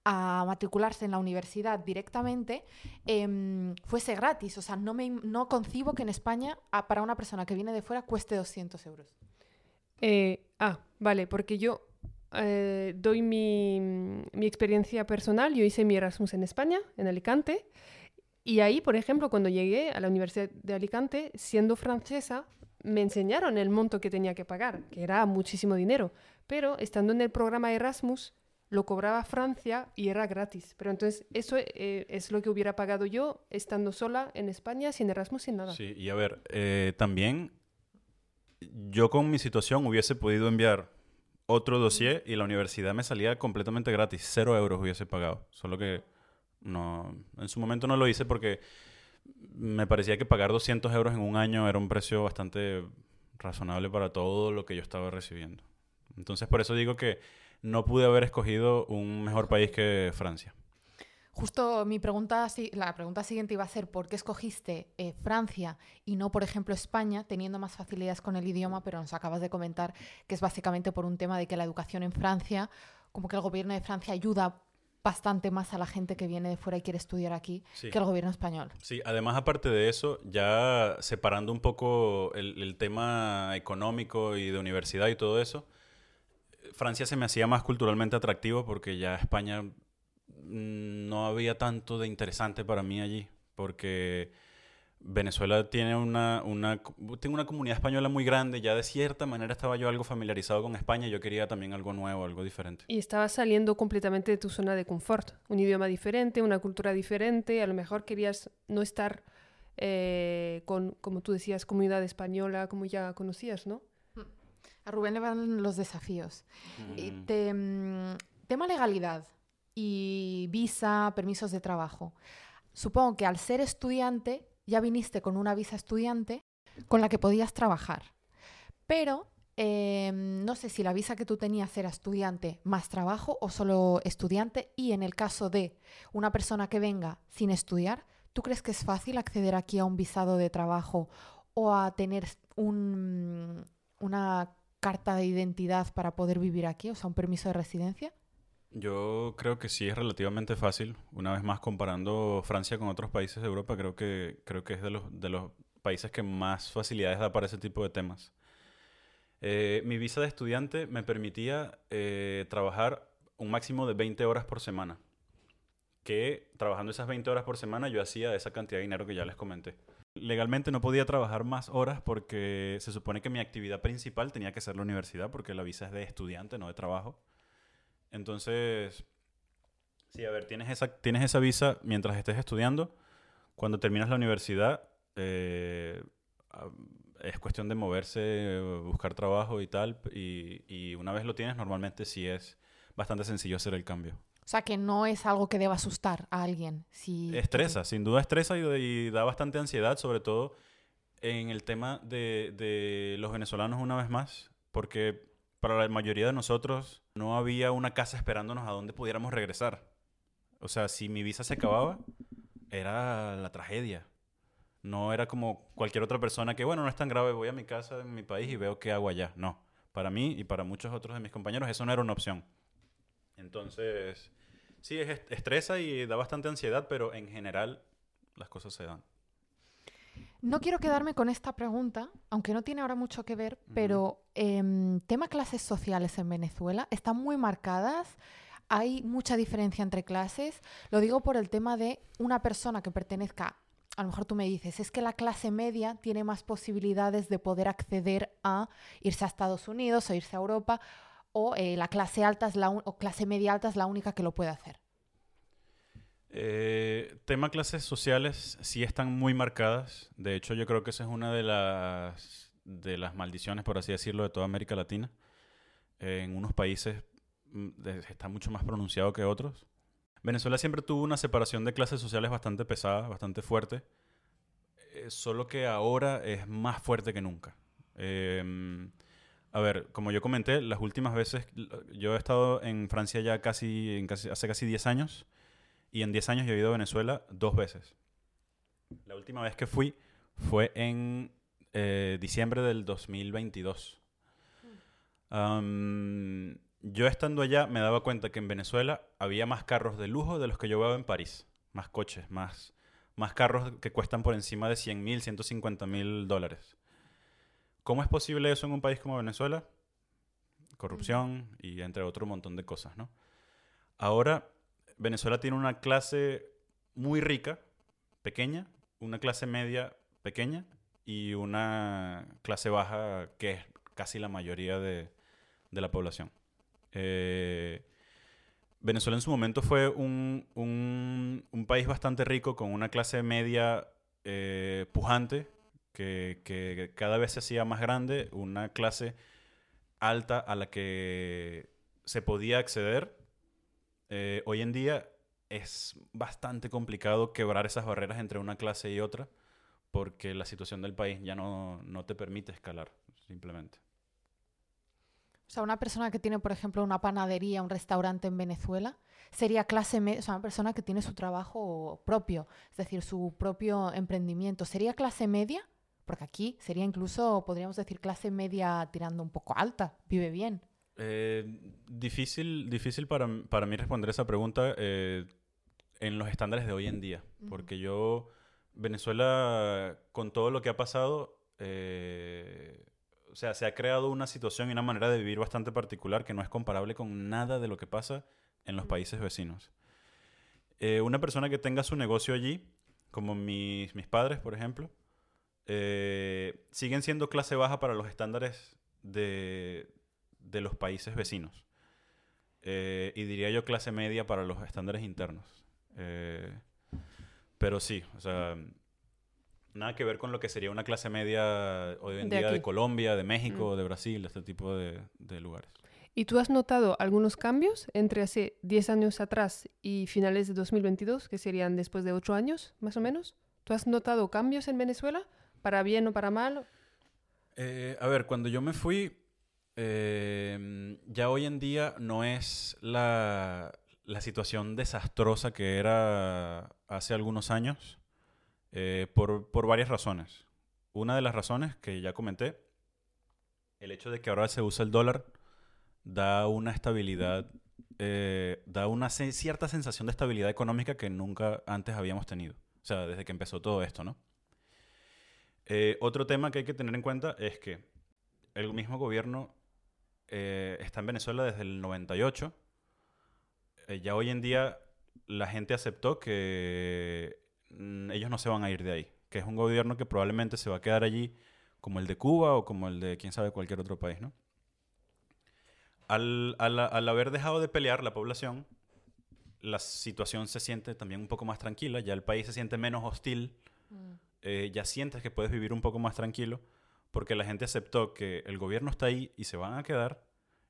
a matricularse en la universidad directamente em, fuese gratis. O sea, no, me, no concibo que en España para una persona que viene de fuera cueste 200 euros. Eh, ah, vale, porque yo eh, doy mi, mi, experiencia personal. Yo hice mi Erasmus en España, en Alicante. Y ahí, por ejemplo, cuando llegué a la Universidad de Alicante, siendo francesa, me enseñaron el monto que tenía que pagar, que era muchísimo dinero. Pero estando en el programa Erasmus, lo cobraba Francia y era gratis. Pero entonces eso eh, es lo que hubiera pagado yo estando sola en España, sin Erasmus, sin nada. Sí, y a ver, también yo con mi situación hubiese podido enviar otro dossier y la universidad me salía completamente gratis. Cero euros hubiese pagado. Solo que no, en su momento no lo hice porque me parecía que pagar 200 euros en un año era un precio bastante razonable para todo lo que yo estaba recibiendo. Entonces por eso digo que no pude haber escogido un mejor país que Francia. Justo mi pregunta, la pregunta siguiente iba a ser ¿por qué escogiste eh, Francia y no, por ejemplo, España, teniendo más facilidades con el idioma? Pero nos acabas de comentar que es básicamente por un tema de que la educación en Francia, como que el gobierno de Francia ayuda bastante más a la gente que viene de fuera y quiere estudiar aquí que el gobierno español. Sí, además aparte de eso, ya separando un poco el tema económico y de universidad y todo eso, Francia se me hacía más culturalmente atractivo porque ya España Mm, no había tanto de interesante para mí allí, porque Venezuela tiene una, una, una comunidad española muy grande, ya de cierta manera estaba yo algo familiarizado con España, y yo quería también algo nuevo, algo diferente. Y estabas saliendo completamente de tu zona de confort, un idioma diferente, una cultura diferente, a lo mejor querías no estar eh, con, como tú decías, comunidad española, como ya conocías, ¿no? A Rubén le van los desafíos. Mm, tema legalidad y visa, permisos de trabajo. Supongo que al ser estudiante ya viniste con una visa estudiante con la que podías trabajar. Pero em, no sé si la visa que tú tenías era estudiante más trabajo o solo estudiante y en el caso de una persona que venga sin estudiar, ¿tú crees que es fácil acceder aquí a un visado de trabajo o a tener un, una carta de identidad para poder vivir aquí, o sea, un permiso de residencia? Yo creo que sí es relativamente fácil. Una vez más, comparando Francia con otros países de Europa, creo que, creo que es de los, de los países que más facilidades da para ese tipo de temas. Eh, mi visa de estudiante me permitía eh, trabajar un máximo de 20 horas por semana. Que trabajando esas 20 horas por semana yo hacía esa cantidad de dinero que ya les comenté. Legalmente no podía trabajar más horas porque se supone que mi actividad principal tenía que ser la universidad porque la visa es de estudiante, no de trabajo. Entonces, sí, a ver, tienes esa, tienes esa visa mientras estés estudiando. Cuando terminas la universidad, eh, es cuestión de moverse, buscar trabajo y tal. Y, una vez lo tienes, normalmente sí es bastante sencillo hacer el cambio. O sea, que no es algo que deba asustar a alguien. Si... Estresa, sin duda estresa y, da bastante ansiedad, sobre todo en el tema de, de los venezolanos una vez más, porque para la mayoría de nosotros no había una casa esperándonos a donde pudiéramos regresar. O sea, si mi visa se acababa, era la tragedia. No era como cualquier otra persona que, bueno, no es tan grave, voy a mi casa en mi país y veo qué hago allá. No, para mí y para muchos otros de mis compañeros eso no era una opción. Entonces, sí, es estresa y da bastante ansiedad, pero en general las cosas se dan. No quiero quedarme con esta pregunta, aunque no tiene ahora mucho que ver, pero eh, tema clases sociales en Venezuela están muy marcadas. Hay mucha diferencia entre clases. Lo digo por el tema de una persona que pertenezca, a lo mejor tú me dices, es que la clase media tiene más posibilidades de poder acceder a irse a Estados Unidos o irse a Europa, o eh, la clase alta es la o clase media alta es la única que lo puede hacer. Eh, tema clases sociales sí están muy marcadas. De hecho, yo creo que esa es una de las, de las maldiciones, por así decirlo, de toda América Latina. en unos países mm, está mucho más pronunciado que otros. Venezuela siempre tuvo una separación de clases sociales bastante pesada, bastante fuerte, eh, solo que ahora es más fuerte que nunca. Em, A ver, como yo comenté, las últimas veces, yo he estado en Francia ya casi, en casi hace casi 10 años y en 10 años yo he ido a Venezuela dos veces. La última vez que fui fue en eh, diciembre del 2022. yo estando allá me daba cuenta que en Venezuela había más carros de lujo de los que yo veo en París. Más coches, más, más carros que cuestan por encima de 100 mil, 150 mil dólares. ¿Cómo es posible eso en un país como Venezuela? Corrupción y entre otro montón de cosas, ¿no? Ahora, Venezuela tiene una clase muy rica, pequeña, una clase media pequeña y una clase baja que es casi la mayoría de, la población. Eh, Venezuela en su momento fue un, país bastante rico con una clase media eh, pujante que, cada vez se hacía más grande, una clase alta a la que se podía acceder. Eh, hoy en día es bastante complicado quebrar esas barreras entre una clase y otra porque la situación del país ya no, no te permite escalar, simplemente. O sea, una persona que tiene, por ejemplo, una panadería, un restaurante en Venezuela, sería clase media, o sea, una persona que tiene su trabajo propio, es decir, su propio emprendimiento, ¿sería clase media? Porque aquí sería incluso, podríamos decir, clase media tirando un poco alta, vive bien. Eh, difícil difícil para, para, mí responder esa pregunta eh, en los estándares de hoy en día, porque yo, Venezuela, con todo lo que ha pasado, eh, o sea, se ha creado una situación y una manera de vivir bastante particular que no es comparable con nada de lo que pasa en los países vecinos. una persona que tenga su negocio allí, como mis, mis padres, por ejemplo, eh, siguen siendo clase baja para los estándares de, de los países vecinos. Eh, y diría yo clase media para los estándares internos. Eh, pero sí, o sea, nada que ver con lo que sería una clase media hoy en día de Colombia, de México, mm. de Brasil, este tipo de, de, lugares. ¿Y tú has notado algunos cambios entre hace 10 años atrás y finales de 2022, que serían después de 8 años, más o menos? ¿Tú has notado cambios en Venezuela? ¿Para bien o para mal? Eh, a ver, cuando yo me fui, eh, ya hoy en día no es la, situación desastrosa que era hace algunos años, eh, por, varias razones. Una de las razones que ya comenté, el hecho de que ahora se usa el dólar da una estabilidad, da una cierta sensación de estabilidad económica que nunca antes habíamos tenido. O sea, desde que empezó todo esto, ¿no? Eh, otro tema que hay que tener en cuenta es que el mismo gobierno eh, está en Venezuela desde el 98. Eh, ya hoy en día la gente aceptó que mm, ellos no se van a ir de ahí, que es un gobierno que probablemente se va a quedar allí como el de Cuba o como el de quién sabe cualquier otro país, ¿no? Al, al haber dejado de pelear la población, la situación se siente también un poco más tranquila, ya el país se siente menos hostil mm. Eh, ya sientes que puedes vivir un poco más tranquilo porque la gente aceptó que el gobierno está ahí y se van a quedar.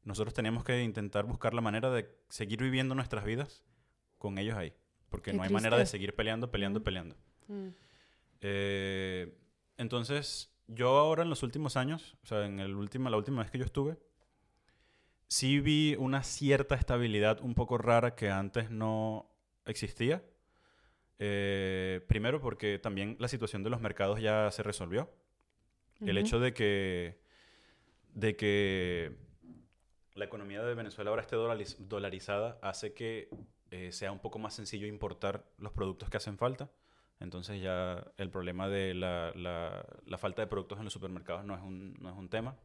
Nosotros tenemos que intentar buscar la manera de seguir viviendo nuestras vidas con ellos ahí, porque no hay manera de seguir peleando, peleando, mm. peleando. Mm. Eh, entonces, yo ahora en los últimos años, o sea, en el último, la última vez que yo estuve, sí vi una cierta estabilidad un poco rara que antes no existía. Eh, primero porque también la situación de los mercados ya se resolvió. El hecho de que, de que la economía de Venezuela ahora esté dolarizada hace que eh, sea un poco más sencillo importar los productos que hacen falta. Entonces ya el problema de la, la, falta de productos en los supermercados no es un, no es un tema.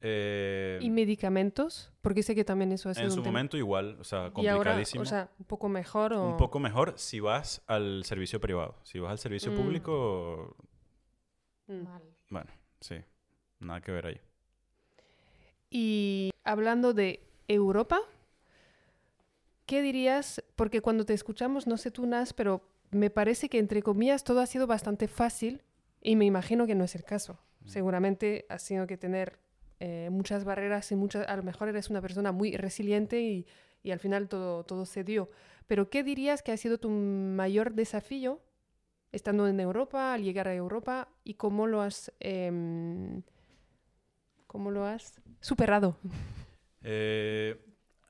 Eh, ¿Y medicamentos? Porque sé que también eso ha sido En su momento igual, o sea, complicadísimo. o sea, un poco mejor o... Un poco mejor si vas al servicio privado. Si vas al servicio mm. público... Mm. Bueno, sí, nada que ver ahí. Y hablando de Europa, ¿qué dirías? Porque cuando te escuchamos, no sé tú, Nas, pero me parece que entre comillas todo ha sido bastante fácil y me imagino que no es el caso. Mm. Seguramente has tenido que tener eh, muchas barreras y muchas, a lo mejor eres una persona muy resiliente y, y, al final todo, todo se dio. Pero ¿qué dirías que ha sido tu mayor desafío estando en Europa, al llegar a Europa y cómo lo has, eh, ¿Cómo lo has superado? Eh,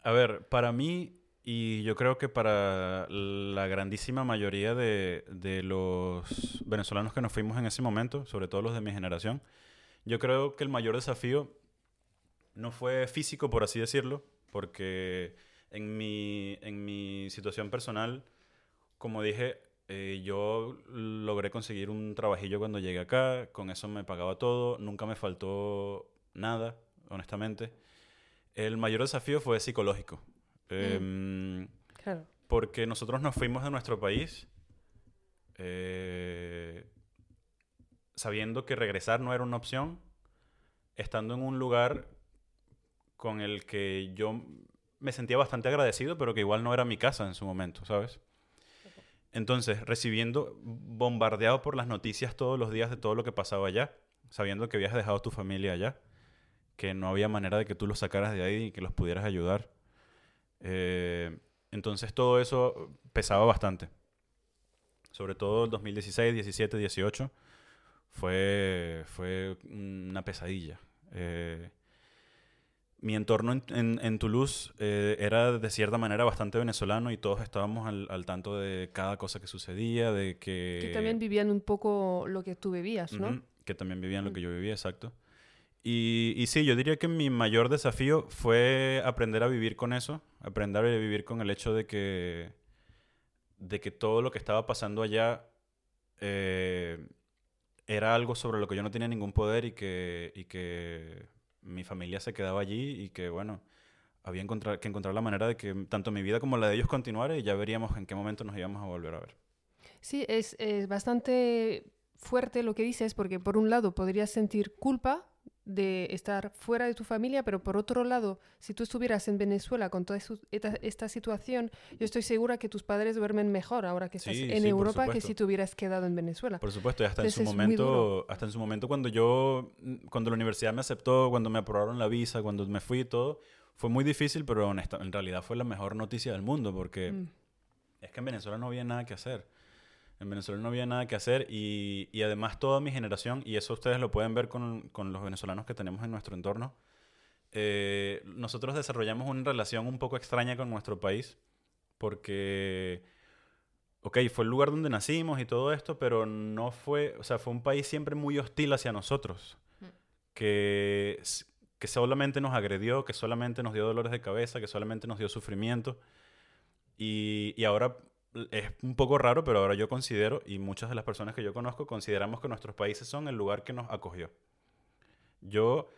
a ver, para mí, y yo creo que para la grandísima mayoría de, de, los venezolanos que nos fuimos en ese momento, sobre todo los de mi generación, yo creo que el mayor desafío no fue físico, por así decirlo, porque en mi, en mi situación personal, como dije, eh, yo logré conseguir un trabajillo cuando llegué acá, con eso me pagaba todo, nunca me faltó nada, honestamente. El mayor desafío fue psicológico. Mm. Em, claro. Porque nosotros nos fuimos de nuestro país eh, sabiendo que regresar no era una opción, estando en un lugar con el que yo me sentía bastante agradecido, pero que igual no era mi casa en su momento, ¿sabes? Entonces, recibiendo, bombardeado por las noticias todos los días de todo lo que pasaba allá, sabiendo que habías dejado tu familia allá, que no había manera de que tú los sacaras de ahí y que los pudieras ayudar. Eh, entonces, todo eso pesaba bastante. Sobre todo el 2016, 17, 18, fue, fue una pesadilla. Eh, mi entorno en, en, Toulouse eh, era de cierta manera bastante venezolano y todos estábamos al, al, tanto de cada cosa que sucedía, de que... Que también vivían un poco lo que tú vivías, ¿no? que también vivían lo que yo vivía, exacto. Y, y, sí, yo diría que mi mayor desafío fue aprender a vivir con eso, aprender a vivir con el hecho de que, de que todo lo que estaba pasando allá eh, era algo sobre lo que yo no tenía ningún poder y que, y que mi familia se quedaba allí y que, bueno, había que encontrar la manera de que tanto mi vida como la de ellos continuara y ya veríamos en qué momento nos íbamos a volver a ver. Sí, es, es bastante fuerte lo que dices porque por un lado podrías sentir culpa de estar fuera de tu familia, pero por otro lado, si tú estuvieras en Venezuela con toda esta, situación, yo estoy segura que tus padres duermen mejor ahora que estás en Europa que si te hubieras quedado en Venezuela. Por supuesto, y hasta en su momento, hasta en su momento cuando yo, cuando la universidad me aceptó, cuando me aprobaron la visa, cuando me fui y todo, fue muy difícil, pero honesta, en realidad fue la mejor noticia del mundo porque mm. es que en Venezuela no había nada que hacer. En Venezuela no había nada que hacer y, y, además toda mi generación, y eso ustedes lo pueden ver con, con los venezolanos que tenemos en nuestro entorno, eh, nosotros desarrollamos una relación un poco extraña con nuestro país porque, ok, fue el lugar donde nacimos y todo esto, pero no fue, o sea, fue un país siempre muy hostil hacia nosotros, mm. que, que solamente nos agredió, que solamente nos dio dolores de cabeza, que solamente nos dio sufrimiento. Y, y ahora es un poco raro, pero ahora yo considero, y muchas de las personas que yo conozco, consideramos que nuestros países son el lugar que nos acogió. Yo,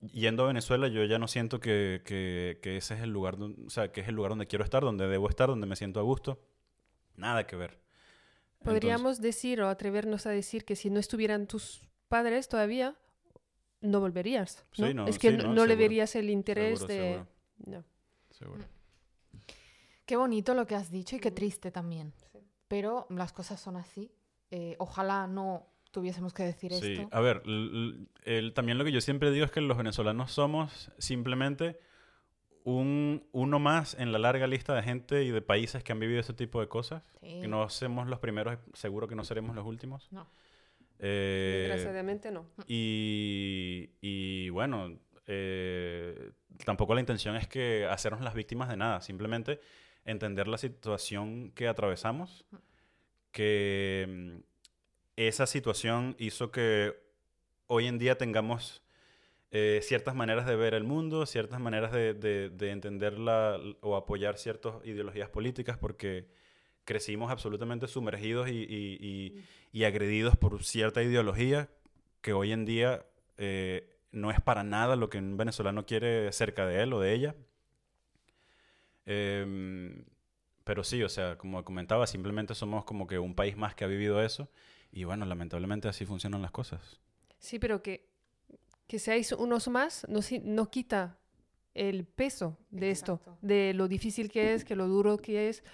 yendo a Venezuela, yo ya no siento que, que, ese es el lugar, o sea, que es el lugar donde quiero estar, donde debo estar, donde me siento a gusto. Nada que ver. Podríamos decir o atrevernos a decir que si no estuvieran tus padres todavía, no volverías. ¿no? es que no, le verías el interés de... No. Seguro. Qué bonito lo que has dicho y qué triste también. Pero las cosas son así. Eh, ojalá no tuviésemos que decir sí. esto. A ver, también lo que yo siempre digo es que los venezolanos somos simplemente un, uno más en la larga lista de gente y de países que han vivido ese tipo de cosas. Que no somos los primeros, seguro que no seremos los últimos. No. Eh, Desgraciadamente no. Y, y bueno, eh, tampoco la intención es que hacernos las víctimas de nada. Simplemente entender la situación que atravesamos, que mm, esa situación hizo que hoy en día tengamos eh, ciertas maneras de ver el mundo, ciertas maneras de, de, entenderla o apoyar ciertas ideologías políticas, porque crecimos absolutamente sumergidos y, y, agredidos por cierta ideología que hoy en día eh, no es para nada lo que un venezolano quiere cerca de él o de ella. Em, pero sí, o sea, como comentaba, simplemente somos como que un país más que ha vivido eso y bueno, lamentablemente así funcionan las cosas. Sí, pero que, que seáis unos más no, no quita el peso de esto, de lo difícil que es, que lo duro que es.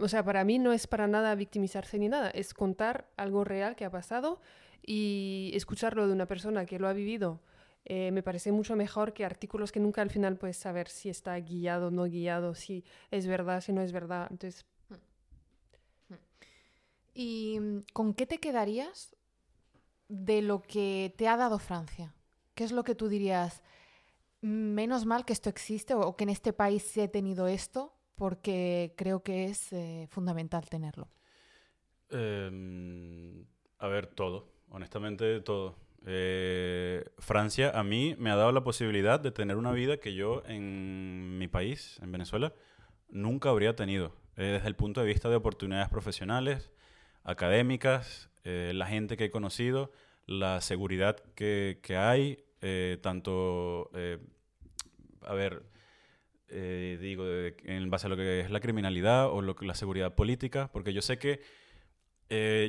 O sea, para mí no es para nada victimizarse ni nada, es contar algo real que ha pasado y escucharlo de una persona que lo ha vivido eh, me parece mucho mejor que artículos que nunca al final puedes saber si está guiado o no guiado, si es verdad, si no es verdad. Entonces... ¿Y mm, con qué te quedarías de lo que te ha dado Francia? ¿qué es lo que tú dirías? Menos mal que esto existe o que en este país se ha tenido esto, porque creo que es eh, fundamental tenerlo. Em, a ver, todo, honestamente todo. Eh, Francia a mí me ha dado la posibilidad de tener una vida que yo en mi país, en Venezuela, nunca habría tenido. Eh, desde el punto de vista de oportunidades profesionales, académicas, eh, la gente que he conocido, la seguridad que, que hay, tanto, a ver, digo, en base a lo que es la criminalidad o lo la seguridad política, porque yo sé que,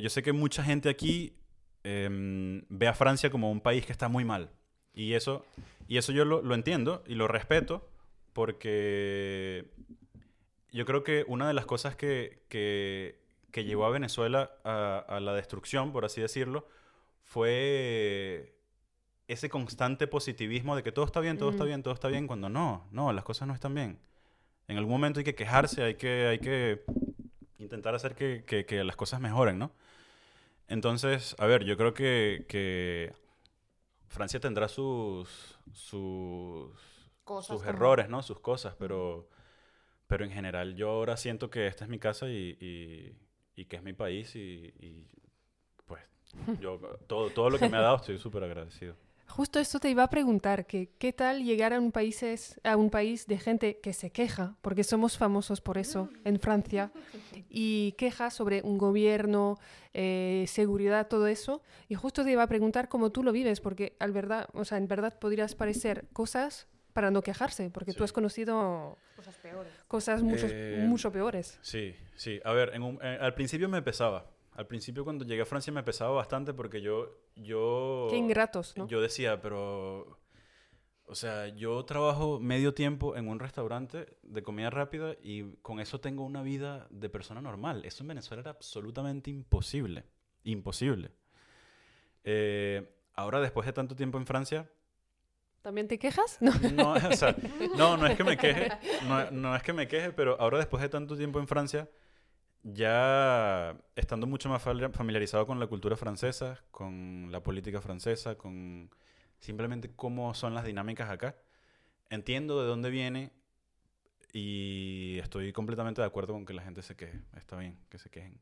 yo sé que mucha gente aquí Em, ve a Francia como un país que está muy mal. Y eso, y eso yo lo, entiendo y lo respeto porque yo creo que una de las cosas que, que, llevó a Venezuela a, la destrucción, por así decirlo, fue ese constante positivismo de que todo está bien, todo está bien, todo está bien, cuando no, no, las cosas no están bien. En algún momento hay que quejarse, hay que, hay que intentar hacer que, que las cosas mejoren, ¿no? Entonces, a ver, yo creo que, Francia tendrá sus, sus, sus errores, ¿no? Sus cosas, pero, pero en general yo ahora siento que esta es mi casa y, y, que es mi país y, pues yo todo, todo lo que me ha dado estoy súper agradecido. Justo esto te iba a preguntar, que qué tal llegar a un, países, a un país de gente que se queja, porque somos famosos por eso en Francia, y queja sobre un gobierno, eh, seguridad, todo eso. Y justo te iba a preguntar cómo tú lo vives, porque al verdad, o sea, en verdad podrías parecer cosas para no quejarse, porque tú has conocido cosas peores. Cosas mucho, eh, mucho peores. Sí, sí. A ver, eh, al principio me pesaba al principio cuando llegué a Francia me pesaba bastante porque yo... yo Qué ingratos, ¿no? Yo decía, pero... O sea, yo trabajo medio tiempo en un restaurante de comida rápida y con eso tengo una vida de persona normal. Eso en Venezuela era absolutamente imposible. Imposible. Eh, ahora, después de tanto tiempo en Francia... ¿También te quejas? No, no, o sea, no, no es que me queje, no, no es que me queje, pero ahora después de tanto tiempo en Francia ya estando mucho más familiarizado con la cultura francesa, con la política francesa, con simplemente cómo son las dinámicas acá, entiendo de dónde viene y estoy completamente de acuerdo con que la gente se queje. Está bien que se quejen.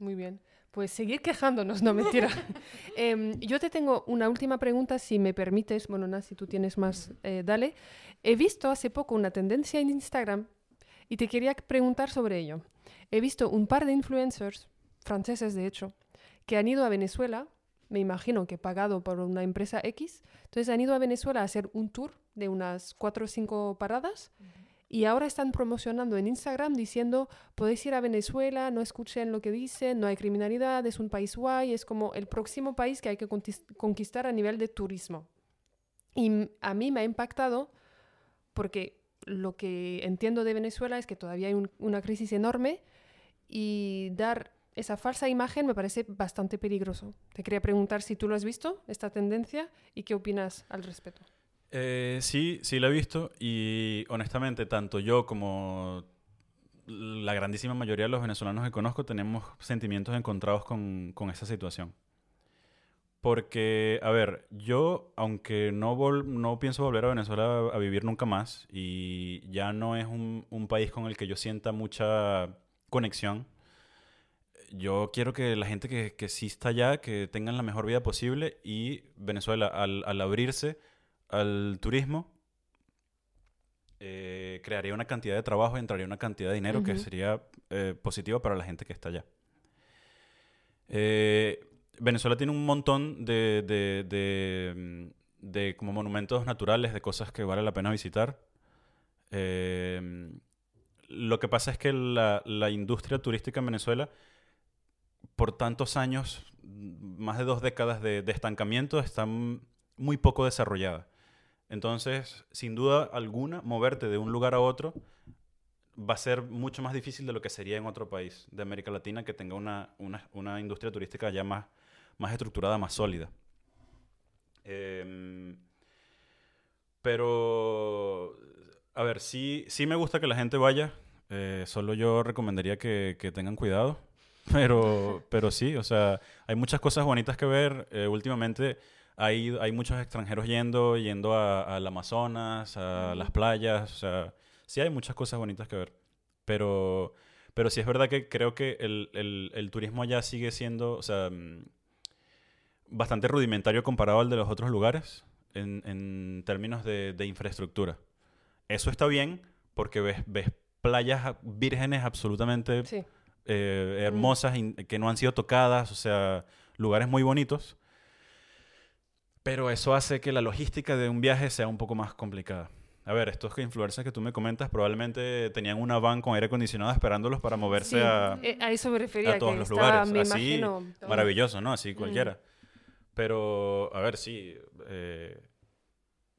Muy bien. Pues seguir quejándonos, no mentira. eh, yo te tengo una última pregunta, si me permites. Bueno, si tú tienes más, eh, dale. He visto hace poco una tendencia en Instagram y te quería preguntar sobre ello. He visto un par de influencers, franceses de hecho, que han ido a Venezuela, me imagino que pagado por una empresa X, entonces han ido a Venezuela a hacer un tour de unas cuatro o cinco paradas. Y ahora están promocionando en Instagram diciendo, podéis ir a Venezuela, no escuchen lo que dicen, no hay criminalidad, es un país guay, es como el próximo país que hay que conquistar a nivel de turismo. Y a mí me ha impactado porque lo que entiendo de Venezuela es que todavía hay una crisis enorme y dar esa falsa imagen me parece bastante peligroso. Te quería preguntar si tú lo has visto, esta tendencia, y qué opinas al respecto. Eh, sí, sí la he visto y honestamente tanto yo como la grandísima mayoría de los venezolanos que conozco tenemos sentimientos encontrados con, con esa situación. Porque, a ver, yo, aunque no, no pienso volver a Venezuela a, vivir nunca más, y ya no es un, país con el que yo sienta mucha conexión, yo quiero que la gente que, que sí está allá, que tengan la mejor vida posible, y Venezuela, al, al abrirse al turismo, eh, crearía una cantidad de trabajo y entraría una cantidad de dinero que sería eh, positiva para la gente que está allá. Eh, Venezuela tiene un montón de, de, de, como monumentos naturales, de cosas que vale la pena visitar. Eh, lo que pasa es que la, la, industria turística en Venezuela, por tantos años, más de dos décadas de, de estancamiento, está muy poco desarrollada. Entonces, sin duda alguna, moverte de un lugar a otro va a ser mucho más difícil de lo que sería en otro país de América Latina que tenga una, una, una industria turística ya más, más estructurada, más sólida. Em, pero, a ver, sí, sí me gusta que la gente vaya. Eh, solo yo recomendaría que, que, tengan cuidado. Pero, pero sí, o sea, hay muchas cosas bonitas que ver. Eh, últimamente hay, hay muchos extranjeros yendo, yendo a- al Amazonas, a las playas, o sea, sí hay muchas cosas bonitas que ver. Pero, pero sí es verdad que creo que el, el- el turismo allá sigue siendo, o sea, mm, bastante rudimentario comparado al de los otros lugares en, en términos de, de infraestructura. Eso está bien porque ves, ves playas vírgenes absolutamente Sí. eh, hermosas que no han sido tocadas, o sea, lugares muy bonitos. Pero eso hace que la logística de un viaje sea un poco más complicada. A ver, estos que influencers que tú me comentas probablemente tenían una van con aire acondicionado esperándolos para moverse Sí, a, eh, a eso me refería. a todos que los estaba, lugares. Así, imagino. maravilloso, ¿no? Así cualquiera. Pero, a ver, sí. eh,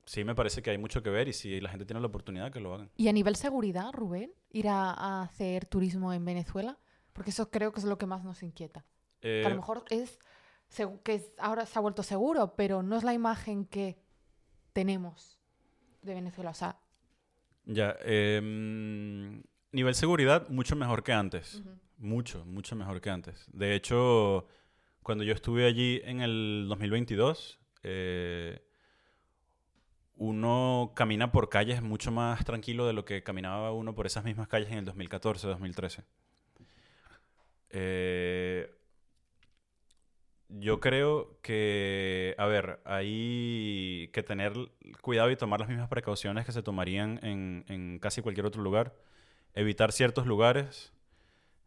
sí me parece que hay mucho que ver y si la gente tiene la oportunidad, que lo hagan. Y a nivel seguridad, Rubén, ir a, a hacer turismo en Venezuela, porque eso creo que es lo que más nos inquieta. Que a Eh, lo mejor es que ahora se ha vuelto seguro, pero no es la imagen que tenemos de Venezuela. O sea, Ya, em, nivel seguridad, mucho mejor que antes. Mucho, mucho mejor que antes. De hecho, cuando yo estuve allí en el 2022, eh, uno camina por calles mucho más tranquilo de lo que caminaba uno por esas mismas calles en el 2014, 2013. Eh, yo creo que, a ver, hay que tener cuidado y tomar las mismas precauciones que se tomarían en, casi cualquier otro lugar. Evitar ciertos lugares,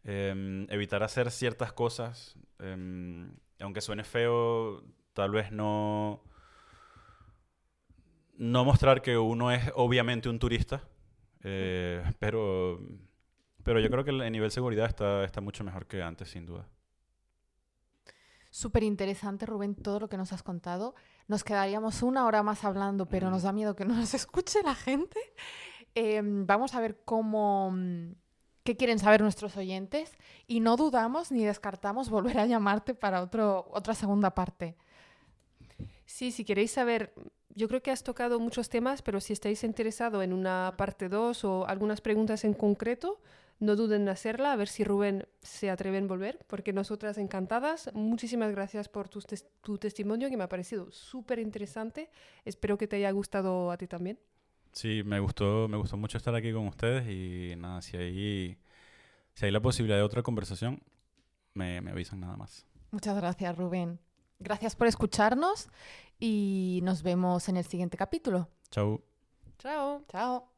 em, evitar hacer ciertas cosas. em, aunque suene feo, tal vez no. No mostrar que uno es obviamente un turista, eh, pero, pero yo creo que el nivel de seguridad está, está mucho mejor que antes, sin duda. súper interesante, Rubén, todo lo que nos has contado. Nos quedaríamos una hora más hablando, pero Mm. nos da miedo que no nos escuche la gente. Em, vamos a ver cómo... mm, qué quieren saber nuestros oyentes y no dudamos ni descartamos volver a llamarte para otro, otra segunda parte. Sí, si queréis saber, yo creo que has tocado muchos temas, pero si estáis interesados en una parte 2 o algunas preguntas en concreto, no duden en hacerla, a ver si Rubén se atreve en volver, porque nosotras encantadas. Muchísimas gracias por tu, tes- tu testimonio, que me ha parecido súper interesante. Espero que te haya gustado a ti también. Sí, me gustó, me gustó mucho estar aquí con ustedes y nada, si hay, si hay la posibilidad de otra conversación, me, me avisan nada más. Muchas gracias, Rubén. Gracias por escucharnos y nos vemos en el siguiente capítulo. Chau. Chao. Chao.